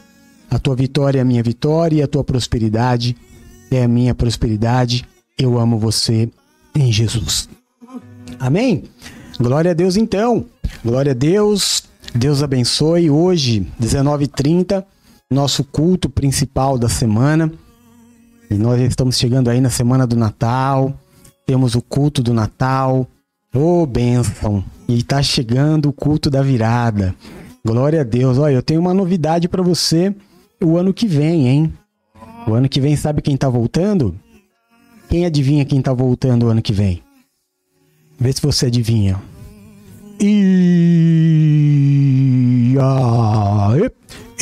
A tua vitória é a minha vitória e a tua prosperidade é a minha prosperidade. Eu amo você em Jesus. Amém? Glória a Deus então. Glória a Deus. Deus abençoe. Hoje, 19h30, nosso culto principal da semana. E nós estamos chegando aí na semana do Natal. Temos o culto do Natal. Ô, oh, bênção! E está chegando o culto da virada. Glória a Deus. Olha, eu tenho uma novidade para você o ano que vem, hein? O ano que vem, sabe quem tá voltando? Quem adivinha quem tá voltando o ano que vem? Vê se você adivinha. Iaê,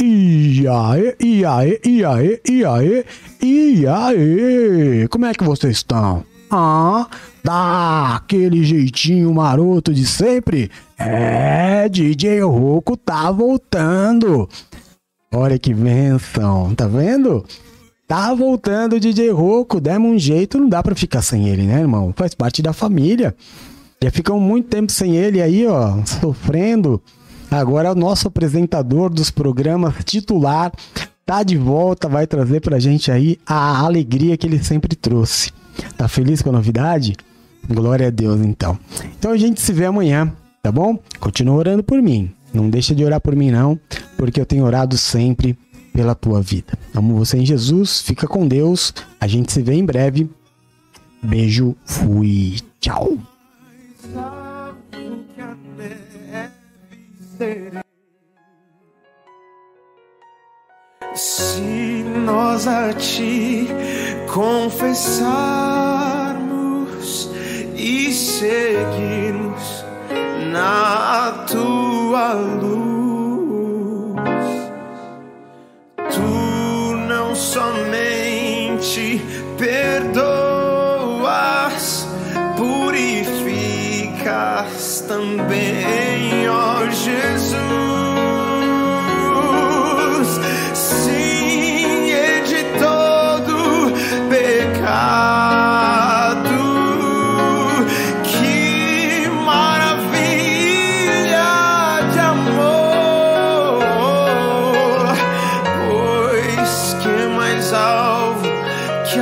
iaê, iaê, iaê, iaê, iaê. Como é que vocês estão? Ah, daquele jeitinho maroto de sempre? É, DJ Roco tá voltando. Olha que benção, tá vendo? Tá voltando o DJ Roco, demos um jeito, não dá para ficar sem ele, né, irmão? Faz parte da família. Já ficamos muito tempo sem ele aí, ó, sofrendo. Agora é o nosso apresentador dos programas titular, tá de volta, vai trazer pra gente aí a alegria que ele sempre trouxe. Tá feliz com a novidade? Glória a Deus, então. Então a gente se vê amanhã, tá bom? Continua orando por mim. Não deixa de orar por mim, não, porque eu tenho orado sempre pela tua vida. Amo você em Jesus, fica com Deus. A gente se vê em breve. Beijo, fui, tchau. Vencerei. Se nós a ti confessarmos e seguirmos na tua luz, tu não somente perdoas, purificas também, ó Jesus.